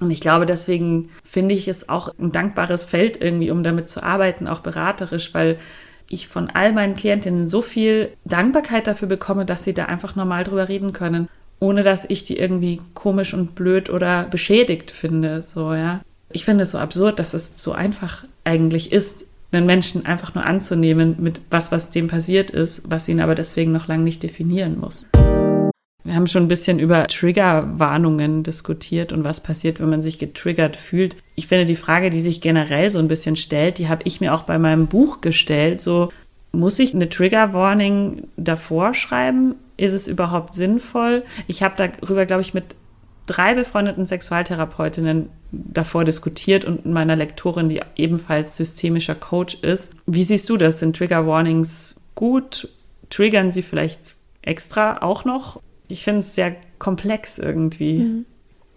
Und ich glaube, deswegen finde ich es auch ein dankbares Feld irgendwie, um damit zu arbeiten, auch beraterisch, weil ich von all meinen Klientinnen so viel Dankbarkeit dafür bekomme, dass sie da einfach normal drüber reden können, ohne dass ich die irgendwie komisch und blöd oder beschädigt finde, so, ja. Ich finde es so absurd, dass es so einfach eigentlich ist, einen Menschen einfach nur anzunehmen mit was, was dem passiert ist, was ihn aber deswegen noch lange nicht definieren muss. Wir haben schon ein bisschen über Triggerwarnungen diskutiert und was passiert, wenn man sich getriggert fühlt. Ich finde, die Frage, die sich generell so ein bisschen stellt, die habe ich mir auch bei meinem Buch gestellt. So, muss ich eine Trigger Warning davor schreiben? Ist es überhaupt sinnvoll? Ich habe darüber, glaube ich, mit drei befreundeten Sexualtherapeutinnen davor diskutiert und meiner Lektorin, die ebenfalls systemischer Coach ist. Wie siehst du das? Sind Trigger Warnings gut? Triggern sie vielleicht extra auch noch? Ich finde es sehr komplex irgendwie. Mhm.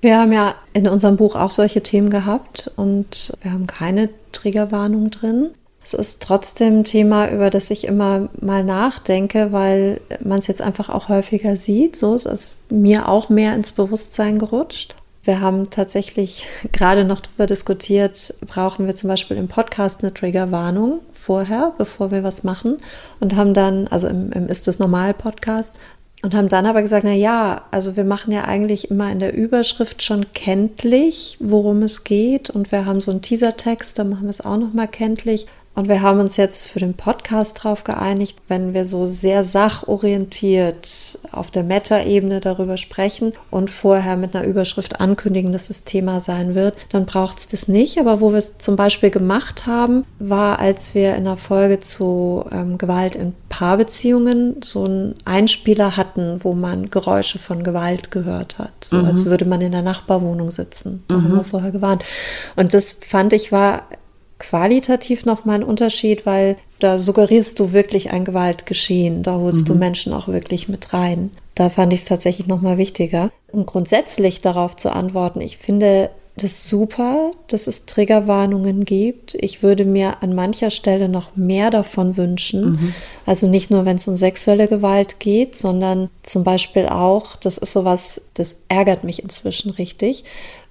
Wir haben ja in unserem Buch auch solche Themen gehabt und wir haben keine Triggerwarnung drin. Es ist trotzdem ein Thema, über das ich immer mal nachdenke, weil man es jetzt einfach auch häufiger sieht. So ist es mir auch mehr ins Bewusstsein gerutscht. Wir haben tatsächlich gerade noch darüber diskutiert, brauchen wir zum Beispiel im Podcast eine Triggerwarnung vorher, bevor wir was machen und haben dann, also im, im Ist es normal Podcast, und haben dann aber gesagt, na ja, also wir machen ja eigentlich immer in der Überschrift schon kenntlich, worum es geht. Und wir haben so einen Teasertext, da machen wir es auch noch mal kenntlich und wir haben uns jetzt für den Podcast darauf geeinigt, wenn wir so sehr sachorientiert auf der Meta-Ebene darüber sprechen und vorher mit einer Überschrift ankündigen, dass das Thema sein wird, dann braucht es das nicht. Aber wo wir es zum Beispiel gemacht haben, war, als wir in der Folge zu ähm, Gewalt in Paarbeziehungen so einen Einspieler hatten, wo man Geräusche von Gewalt gehört hat. So mhm. als würde man in der Nachbarwohnung sitzen. Da mhm. haben wir vorher gewarnt. Und das fand ich war qualitativ nochmal ein Unterschied, weil da suggerierst du wirklich ein Gewaltgeschehen. Da holst mhm. du Menschen auch wirklich mit rein. Da fand ich es tatsächlich nochmal wichtiger. Und grundsätzlich darauf zu antworten, ich finde das super, dass es Triggerwarnungen gibt. Ich würde mir an mancher Stelle noch mehr davon wünschen. Mhm. Also nicht nur, wenn es um sexuelle Gewalt geht, sondern zum Beispiel auch, das ist sowas, das ärgert mich inzwischen richtig,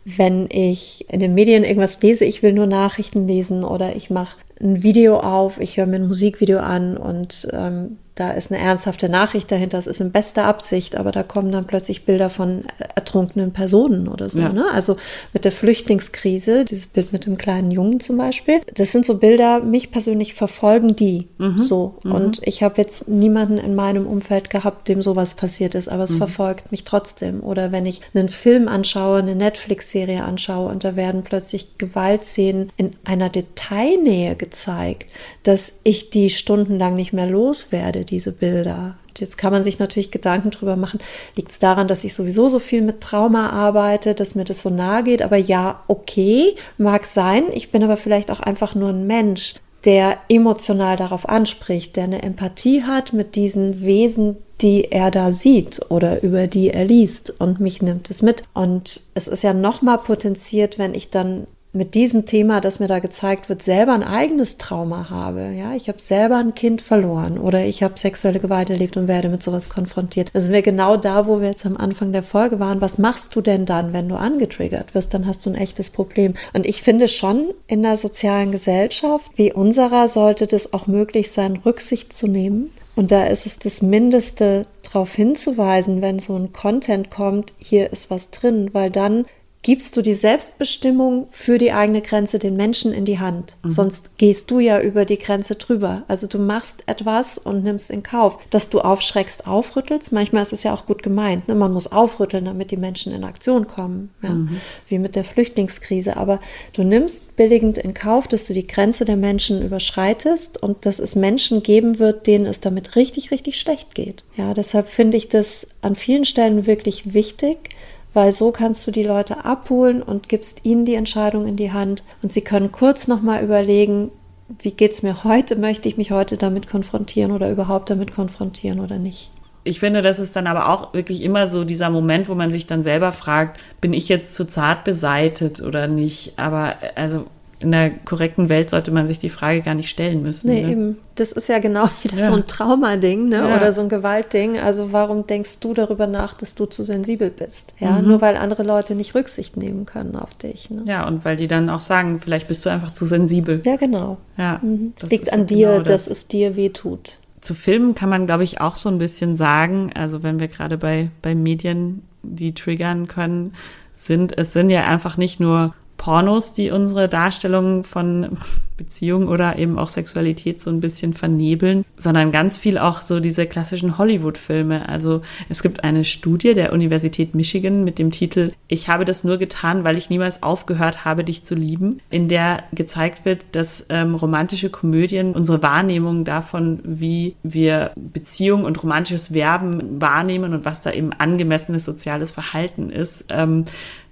wenn ich in den Medien irgendwas lese, ich will nur Nachrichten lesen oder ich mache ein Video auf, ich höre mir ein Musikvideo an und ähm, da ist eine ernsthafte Nachricht dahinter, es ist in bester Absicht, aber da kommen dann plötzlich Bilder von ertrunkenen Personen oder so. Ja. Ne? Also mit der Flüchtlingskrise, dieses Bild mit dem kleinen Jungen zum Beispiel, das sind so Bilder, mich persönlich verfolgen die mhm. so. Mhm. Und ich habe jetzt niemanden in meinem Umfeld gehabt, dem sowas passiert ist, aber es mhm. verfolgt mich trotzdem. Oder wenn ich einen Film anschaue, eine Netflix-Serie anschaue und da werden plötzlich Gewaltszenen in einer Detailnähe gezeigt, dass ich die stundenlang nicht mehr loswerde diese Bilder. Jetzt kann man sich natürlich Gedanken drüber machen, liegt es daran, dass ich sowieso so viel mit Trauma arbeite, dass mir das so nahe geht. Aber ja, okay, mag sein. Ich bin aber vielleicht auch einfach nur ein Mensch, der emotional darauf anspricht, der eine Empathie hat mit diesen Wesen, die er da sieht oder über die er liest und mich nimmt es mit. Und es ist ja noch mal potenziert, wenn ich dann mit diesem Thema, das mir da gezeigt wird, selber ein eigenes Trauma habe. Ja, ich habe selber ein Kind verloren oder ich habe sexuelle Gewalt erlebt und werde mit sowas konfrontiert. Da sind wir genau da, wo wir jetzt am Anfang der Folge waren. Was machst du denn dann, wenn du angetriggert wirst? Dann hast du ein echtes Problem. Und ich finde schon, in der sozialen Gesellschaft wie unserer sollte das auch möglich sein, Rücksicht zu nehmen. Und da ist es das Mindeste, darauf hinzuweisen, wenn so ein Content kommt, hier ist was drin, weil dann gibst du die Selbstbestimmung für die eigene Grenze den Menschen in die Hand. Mhm. Sonst gehst du ja über die Grenze drüber. Also du machst etwas und nimmst in Kauf, dass du aufschreckst, aufrüttelst. Manchmal ist es ja auch gut gemeint. Ne? Man muss aufrütteln, damit die Menschen in Aktion kommen. Ja? Mhm. Wie mit der Flüchtlingskrise. Aber du nimmst billigend in Kauf, dass du die Grenze der Menschen überschreitest und dass es Menschen geben wird, denen es damit richtig, richtig schlecht geht. Ja, deshalb finde ich das an vielen Stellen wirklich wichtig weil so kannst du die Leute abholen und gibst ihnen die Entscheidung in die Hand und sie können kurz nochmal überlegen, wie geht es mir heute, möchte ich mich heute damit konfrontieren oder überhaupt damit konfrontieren oder nicht. Ich finde, das ist dann aber auch wirklich immer so dieser Moment, wo man sich dann selber fragt, bin ich jetzt zu zart beseitet oder nicht? Aber also in der korrekten Welt sollte man sich die Frage gar nicht stellen müssen. Nee, ne? eben. Das ist ja genau wieder ja. so ein Traumading ne? Ja. oder so ein Gewaltding. Also warum denkst du darüber nach, dass du zu sensibel bist? Ja, mhm. nur weil andere Leute nicht Rücksicht nehmen können auf dich. Ne? Ja, und weil die dann auch sagen, vielleicht bist du einfach zu sensibel. Ja, genau. Ja. Mhm. Es liegt an dir, genau das. dass es dir weh tut. Zu Filmen kann man, glaube ich, auch so ein bisschen sagen, also wenn wir gerade bei, bei Medien, die triggern können, sind, es sind ja einfach nicht nur Pornos, die unsere Darstellung von Beziehung oder eben auch Sexualität so ein bisschen vernebeln, sondern ganz viel auch so diese klassischen Hollywood-Filme. Also es gibt eine Studie der Universität Michigan mit dem Titel Ich habe das nur getan, weil ich niemals aufgehört habe, dich zu lieben, in der gezeigt wird, dass ähm, romantische Komödien unsere Wahrnehmung davon, wie wir Beziehung und romantisches Werben wahrnehmen und was da eben angemessenes soziales Verhalten ist, ähm,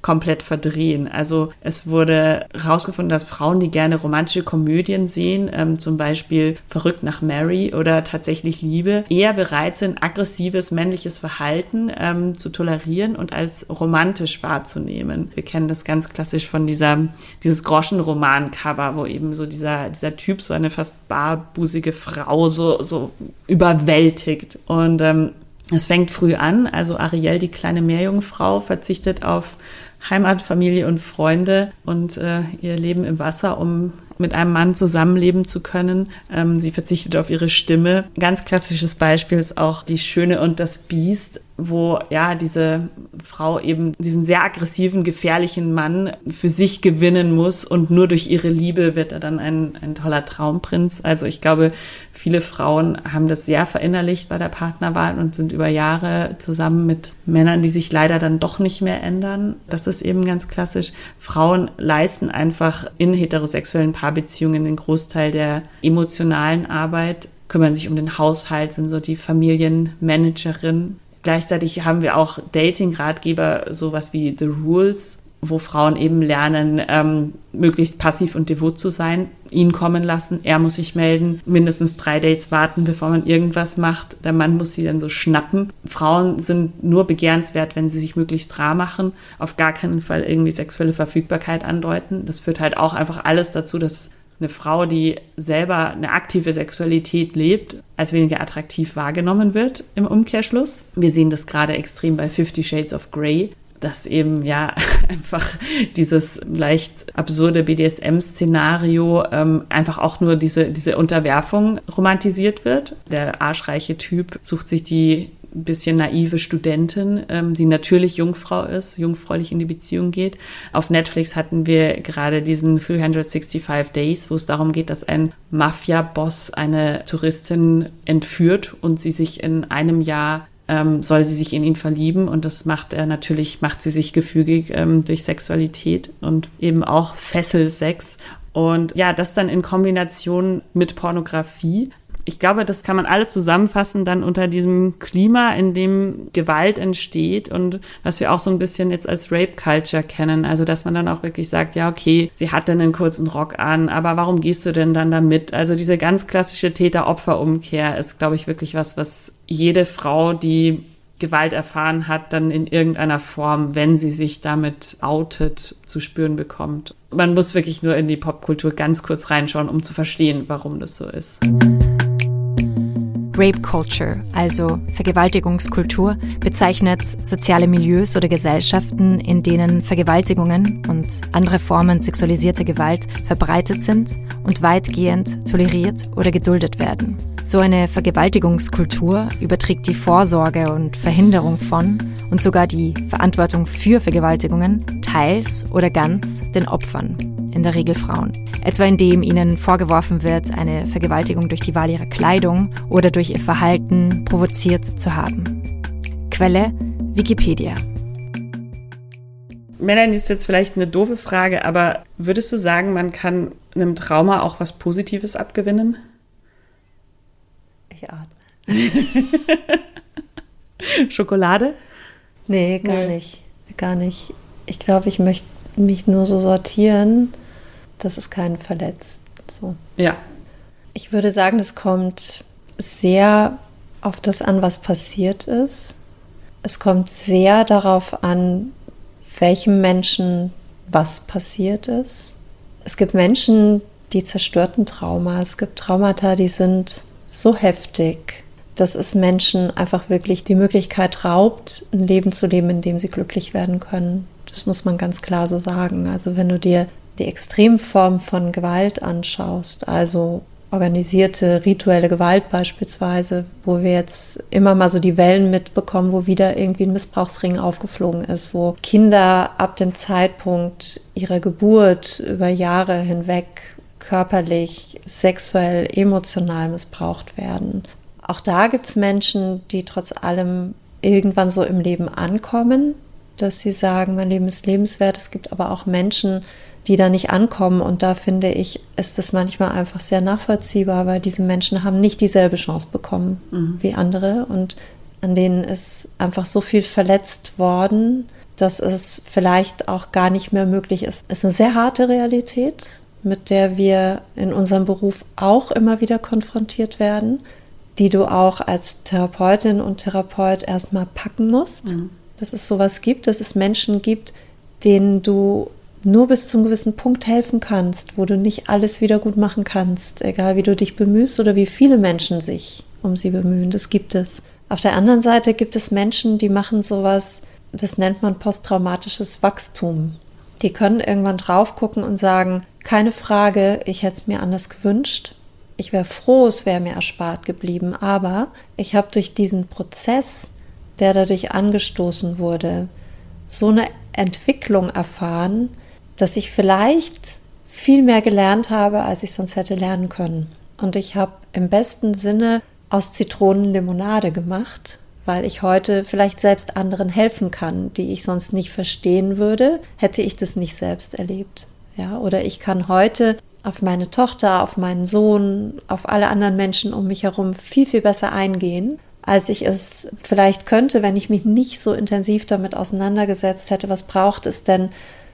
komplett verdrehen. Also es wurde herausgefunden, dass Frauen, die gerne romantische Komödien sehen, ähm, zum Beispiel Verrückt nach Mary oder tatsächlich Liebe, eher bereit sind, aggressives männliches Verhalten ähm, zu tolerieren und als romantisch wahrzunehmen. Wir kennen das ganz klassisch von dieser, dieses Groschenroman-Cover, wo eben so dieser, dieser Typ so eine fast barbusige Frau so, so überwältigt. Und ähm, es fängt früh an. Also Ariel, die kleine Meerjungfrau, verzichtet auf Heimat, Familie und Freunde und äh, ihr Leben im Wasser, um mit einem Mann zusammenleben zu können. Ähm, sie verzichtet auf ihre Stimme. Ganz klassisches Beispiel ist auch Die Schöne und das Biest, wo ja diese Frau eben diesen sehr aggressiven, gefährlichen Mann für sich gewinnen muss und nur durch ihre Liebe wird er dann ein, ein toller Traumprinz. Also ich glaube, viele Frauen haben das sehr verinnerlicht bei der Partnerwahl und sind über Jahre zusammen mit Männern, die sich leider dann doch nicht mehr ändern. Das ist eben ganz klassisch. Frauen leisten einfach in heterosexuellen Paarbeziehungen den Großteil der emotionalen Arbeit kümmern sich um den Haushalt, sind so die Familienmanagerin. Gleichzeitig haben wir auch Dating-Ratgeber, sowas wie The Rules, wo Frauen eben lernen, ähm, möglichst passiv und devot zu sein, ihn kommen lassen, er muss sich melden, mindestens drei Dates warten, bevor man irgendwas macht, der Mann muss sie dann so schnappen. Frauen sind nur begehrenswert, wenn sie sich möglichst rar machen, auf gar keinen Fall irgendwie sexuelle Verfügbarkeit andeuten. Das führt halt auch einfach alles dazu, dass eine Frau, die selber eine aktive Sexualität lebt, als weniger attraktiv wahrgenommen wird im Umkehrschluss. Wir sehen das gerade extrem bei Fifty Shades of Grey, dass eben ja einfach dieses leicht absurde BDSM-Szenario ähm, einfach auch nur diese, diese Unterwerfung romantisiert wird. Der arschreiche Typ sucht sich die bisschen naive Studentin, ähm, die natürlich Jungfrau ist, jungfräulich in die Beziehung geht. Auf Netflix hatten wir gerade diesen 365 Days, wo es darum geht, dass ein Mafia-Boss eine Touristin entführt und sie sich in einem Jahr ähm, soll sie sich in ihn verlieben und das macht er natürlich, macht sie sich gefügig ähm, durch Sexualität und eben auch Fesselsex. Und ja, das dann in Kombination mit Pornografie ich glaube, das kann man alles zusammenfassen dann unter diesem Klima, in dem Gewalt entsteht und was wir auch so ein bisschen jetzt als Rape Culture kennen. Also, dass man dann auch wirklich sagt, ja, okay, sie hat dann einen kurzen Rock an, aber warum gehst du denn dann damit? Also, diese ganz klassische Täter-Opfer-Umkehr ist, glaube ich, wirklich was, was jede Frau, die Gewalt erfahren hat, dann in irgendeiner Form, wenn sie sich damit outet, zu spüren bekommt. Man muss wirklich nur in die Popkultur ganz kurz reinschauen, um zu verstehen, warum das so ist. Rape Culture, also Vergewaltigungskultur, bezeichnet soziale Milieus oder Gesellschaften, in denen Vergewaltigungen und andere Formen sexualisierter Gewalt verbreitet sind und weitgehend toleriert oder geduldet werden. So eine Vergewaltigungskultur überträgt die Vorsorge und Verhinderung von und sogar die Verantwortung für Vergewaltigungen teils oder ganz den Opfern, in der Regel Frauen etwa indem ihnen vorgeworfen wird, eine Vergewaltigung durch die Wahl ihrer Kleidung oder durch ihr Verhalten provoziert zu haben. Quelle Wikipedia. Melanie ist jetzt vielleicht eine doofe Frage, aber würdest du sagen, man kann einem Trauma auch was Positives abgewinnen? Ich atme. Schokolade? Nee, gar nee. nicht. Gar nicht. Ich glaube, ich möchte mich nur so sortieren, dass es keinen verletzt. So. Ja. Ich würde sagen, es kommt sehr auf das an, was passiert ist. Es kommt sehr darauf an, welchem Menschen was passiert ist. Es gibt Menschen, die zerstörten Trauma. Es gibt Traumata, die sind so heftig, dass es Menschen einfach wirklich die Möglichkeit raubt, ein Leben zu leben, in dem sie glücklich werden können. Das muss man ganz klar so sagen. Also wenn du dir die Extremform von Gewalt anschaust, also organisierte rituelle Gewalt beispielsweise, wo wir jetzt immer mal so die Wellen mitbekommen, wo wieder irgendwie ein Missbrauchsring aufgeflogen ist, wo Kinder ab dem Zeitpunkt ihrer Geburt über Jahre hinweg körperlich, sexuell, emotional missbraucht werden. Auch da gibt es Menschen, die trotz allem irgendwann so im Leben ankommen, dass sie sagen, mein Leben ist lebenswert. Es gibt aber auch Menschen, da nicht ankommen. Und da finde ich, ist das manchmal einfach sehr nachvollziehbar, weil diese Menschen haben nicht dieselbe Chance bekommen mhm. wie andere und an denen ist einfach so viel verletzt worden, dass es vielleicht auch gar nicht mehr möglich ist. Es ist eine sehr harte Realität, mit der wir in unserem Beruf auch immer wieder konfrontiert werden, die du auch als Therapeutin und Therapeut erstmal packen musst. Mhm. Dass es sowas gibt, dass es Menschen gibt, denen du nur bis zum gewissen Punkt helfen kannst, wo du nicht alles wieder gut machen kannst, egal wie du dich bemühst oder wie viele Menschen sich um sie bemühen. Das gibt es. Auf der anderen Seite gibt es Menschen, die machen sowas das nennt man posttraumatisches Wachstum. Die können irgendwann drauf gucken und sagen, keine Frage, ich hätte es mir anders gewünscht. Ich wäre froh, es wäre mir erspart geblieben, aber ich habe durch diesen Prozess, der dadurch angestoßen wurde, so eine Entwicklung erfahren, dass ich vielleicht viel mehr gelernt habe, als ich sonst hätte lernen können. Und ich habe im besten Sinne aus Zitronen Limonade gemacht, weil ich heute vielleicht selbst anderen helfen kann, die ich sonst nicht verstehen würde, hätte ich das nicht selbst erlebt. Ja, oder ich kann heute auf meine Tochter, auf meinen Sohn, auf alle anderen Menschen um mich herum viel, viel besser eingehen, als ich es vielleicht könnte, wenn ich mich nicht so intensiv damit auseinandergesetzt hätte, was braucht es denn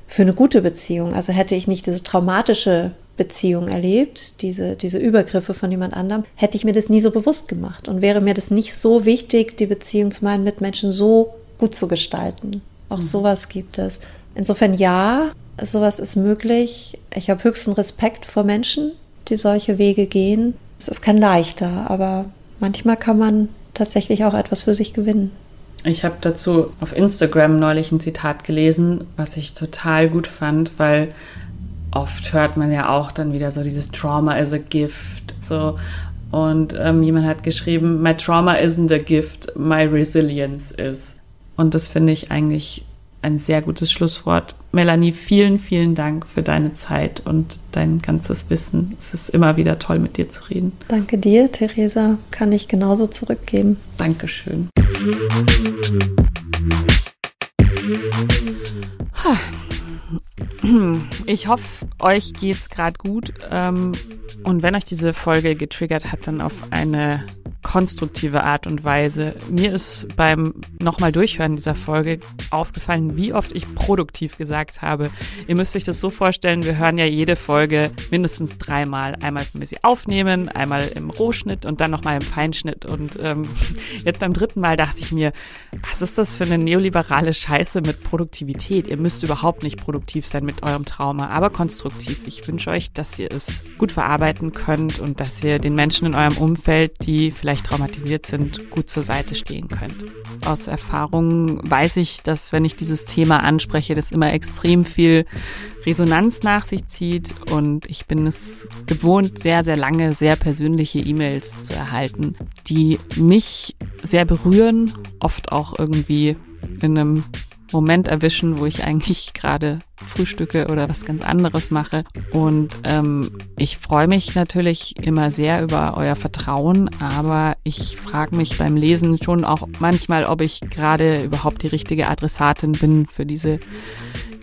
für eine gute Beziehung. Also hätte ich nicht diese traumatische Beziehung erlebt, diese, diese Übergriffe von jemand anderem, hätte ich mir das nie so bewusst gemacht und wäre mir das nicht so wichtig, die Beziehung zu meinen Mitmenschen so gut zu gestalten. Auch mhm. sowas gibt es. Insofern ja, sowas ist möglich. Ich habe höchsten Respekt vor Menschen, die solche Wege gehen. Es ist kein leichter, aber manchmal kann man tatsächlich auch etwas für sich gewinnen. Ich habe dazu auf Instagram neulich ein Zitat gelesen, was ich total gut fand, weil oft hört man ja auch dann wieder so dieses Trauma is a gift. So. Und ähm, jemand hat geschrieben, my trauma isn't a gift, my resilience is. Und das finde ich eigentlich ein sehr gutes Schlusswort. Melanie, vielen, vielen Dank für deine Zeit und dein ganzes Wissen. Es ist immer wieder toll, mit dir zu reden. Danke dir, Theresa. Kann ich genauso zurückgeben. Dankeschön. Ich hoffe, euch geht's gerade gut. Ähm, und wenn euch diese Folge getriggert hat, dann auf eine konstruktive Art und Weise. Mir ist beim nochmal Durchhören dieser Folge aufgefallen, wie oft ich produktiv gesagt habe. Ihr müsst euch das so vorstellen, wir hören ja jede Folge mindestens dreimal. Einmal, wenn wir sie aufnehmen, einmal im Rohschnitt und dann nochmal im Feinschnitt. Und ähm, jetzt beim dritten Mal dachte ich mir, was ist das für eine neoliberale Scheiße mit Produktivität? Ihr müsst überhaupt nicht produktiv sein mit eurem Trauma, aber konstruktiv. Ich wünsche euch, dass ihr es gut verarbeiten könnt und dass ihr den Menschen in eurem Umfeld, die vielleicht traumatisiert sind, gut zur Seite stehen könnt. Aus Erfahrung weiß ich, dass wenn ich dieses Thema anspreche, das immer extrem viel Resonanz nach sich zieht und ich bin es gewohnt, sehr, sehr lange, sehr persönliche E-Mails zu erhalten, die mich sehr berühren, oft auch irgendwie in einem Moment erwischen, wo ich eigentlich gerade frühstücke oder was ganz anderes mache. Und ähm, ich freue mich natürlich immer sehr über euer Vertrauen, aber ich frage mich beim Lesen schon auch manchmal, ob ich gerade überhaupt die richtige Adressatin bin für diese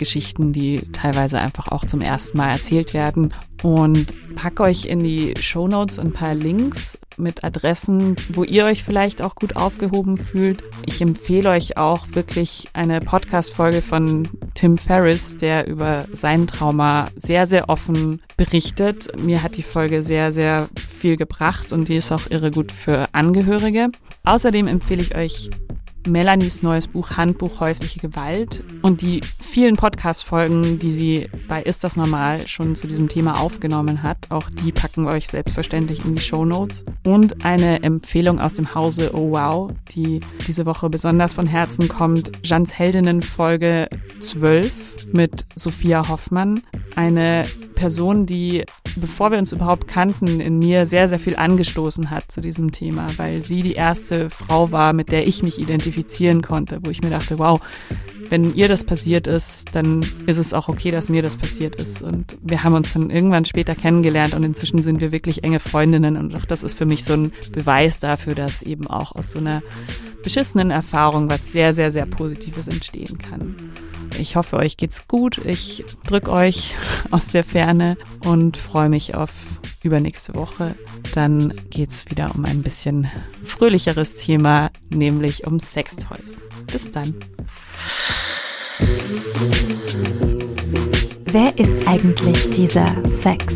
Geschichten, die teilweise einfach auch zum ersten Mal erzählt werden. Und packe euch in die Show Notes ein paar Links mit Adressen, wo ihr euch vielleicht auch gut aufgehoben fühlt. Ich empfehle euch auch wirklich eine Podcast-Folge von Tim Ferriss, der über sein Trauma sehr, sehr offen berichtet. Mir hat die Folge sehr, sehr viel gebracht und die ist auch irre gut für Angehörige. Außerdem empfehle ich euch Melanies neues Buch Handbuch häusliche Gewalt und die vielen Podcast-Folgen, die sie bei Ist das normal schon zu diesem Thema aufgenommen hat. Auch die packen wir euch selbstverständlich in die Show Notes. Und eine Empfehlung aus dem Hause Oh Wow, die diese Woche besonders von Herzen kommt. Jans Heldinnen Folge 12 mit Sophia Hoffmann. Eine Person, die, bevor wir uns überhaupt kannten, in mir sehr, sehr viel angestoßen hat zu diesem Thema, weil sie die erste Frau war, mit der ich mich identifizieren konnte, wo ich mir dachte, wow, wenn ihr das passiert ist, dann ist es auch okay, dass mir das passiert ist. Und wir haben uns dann irgendwann später kennengelernt und inzwischen sind wir wirklich enge Freundinnen. Und auch das ist für mich so ein Beweis dafür, dass eben auch aus so einer beschissenen Erfahrung was sehr, sehr, sehr Positives entstehen kann. Ich hoffe, euch geht's gut. Ich drücke euch aus der Ferne und freue mich auf übernächste Woche. Dann geht's wieder um ein bisschen fröhlicheres Thema, nämlich um Sextoys. Bis dann. Wer ist eigentlich dieser Sex?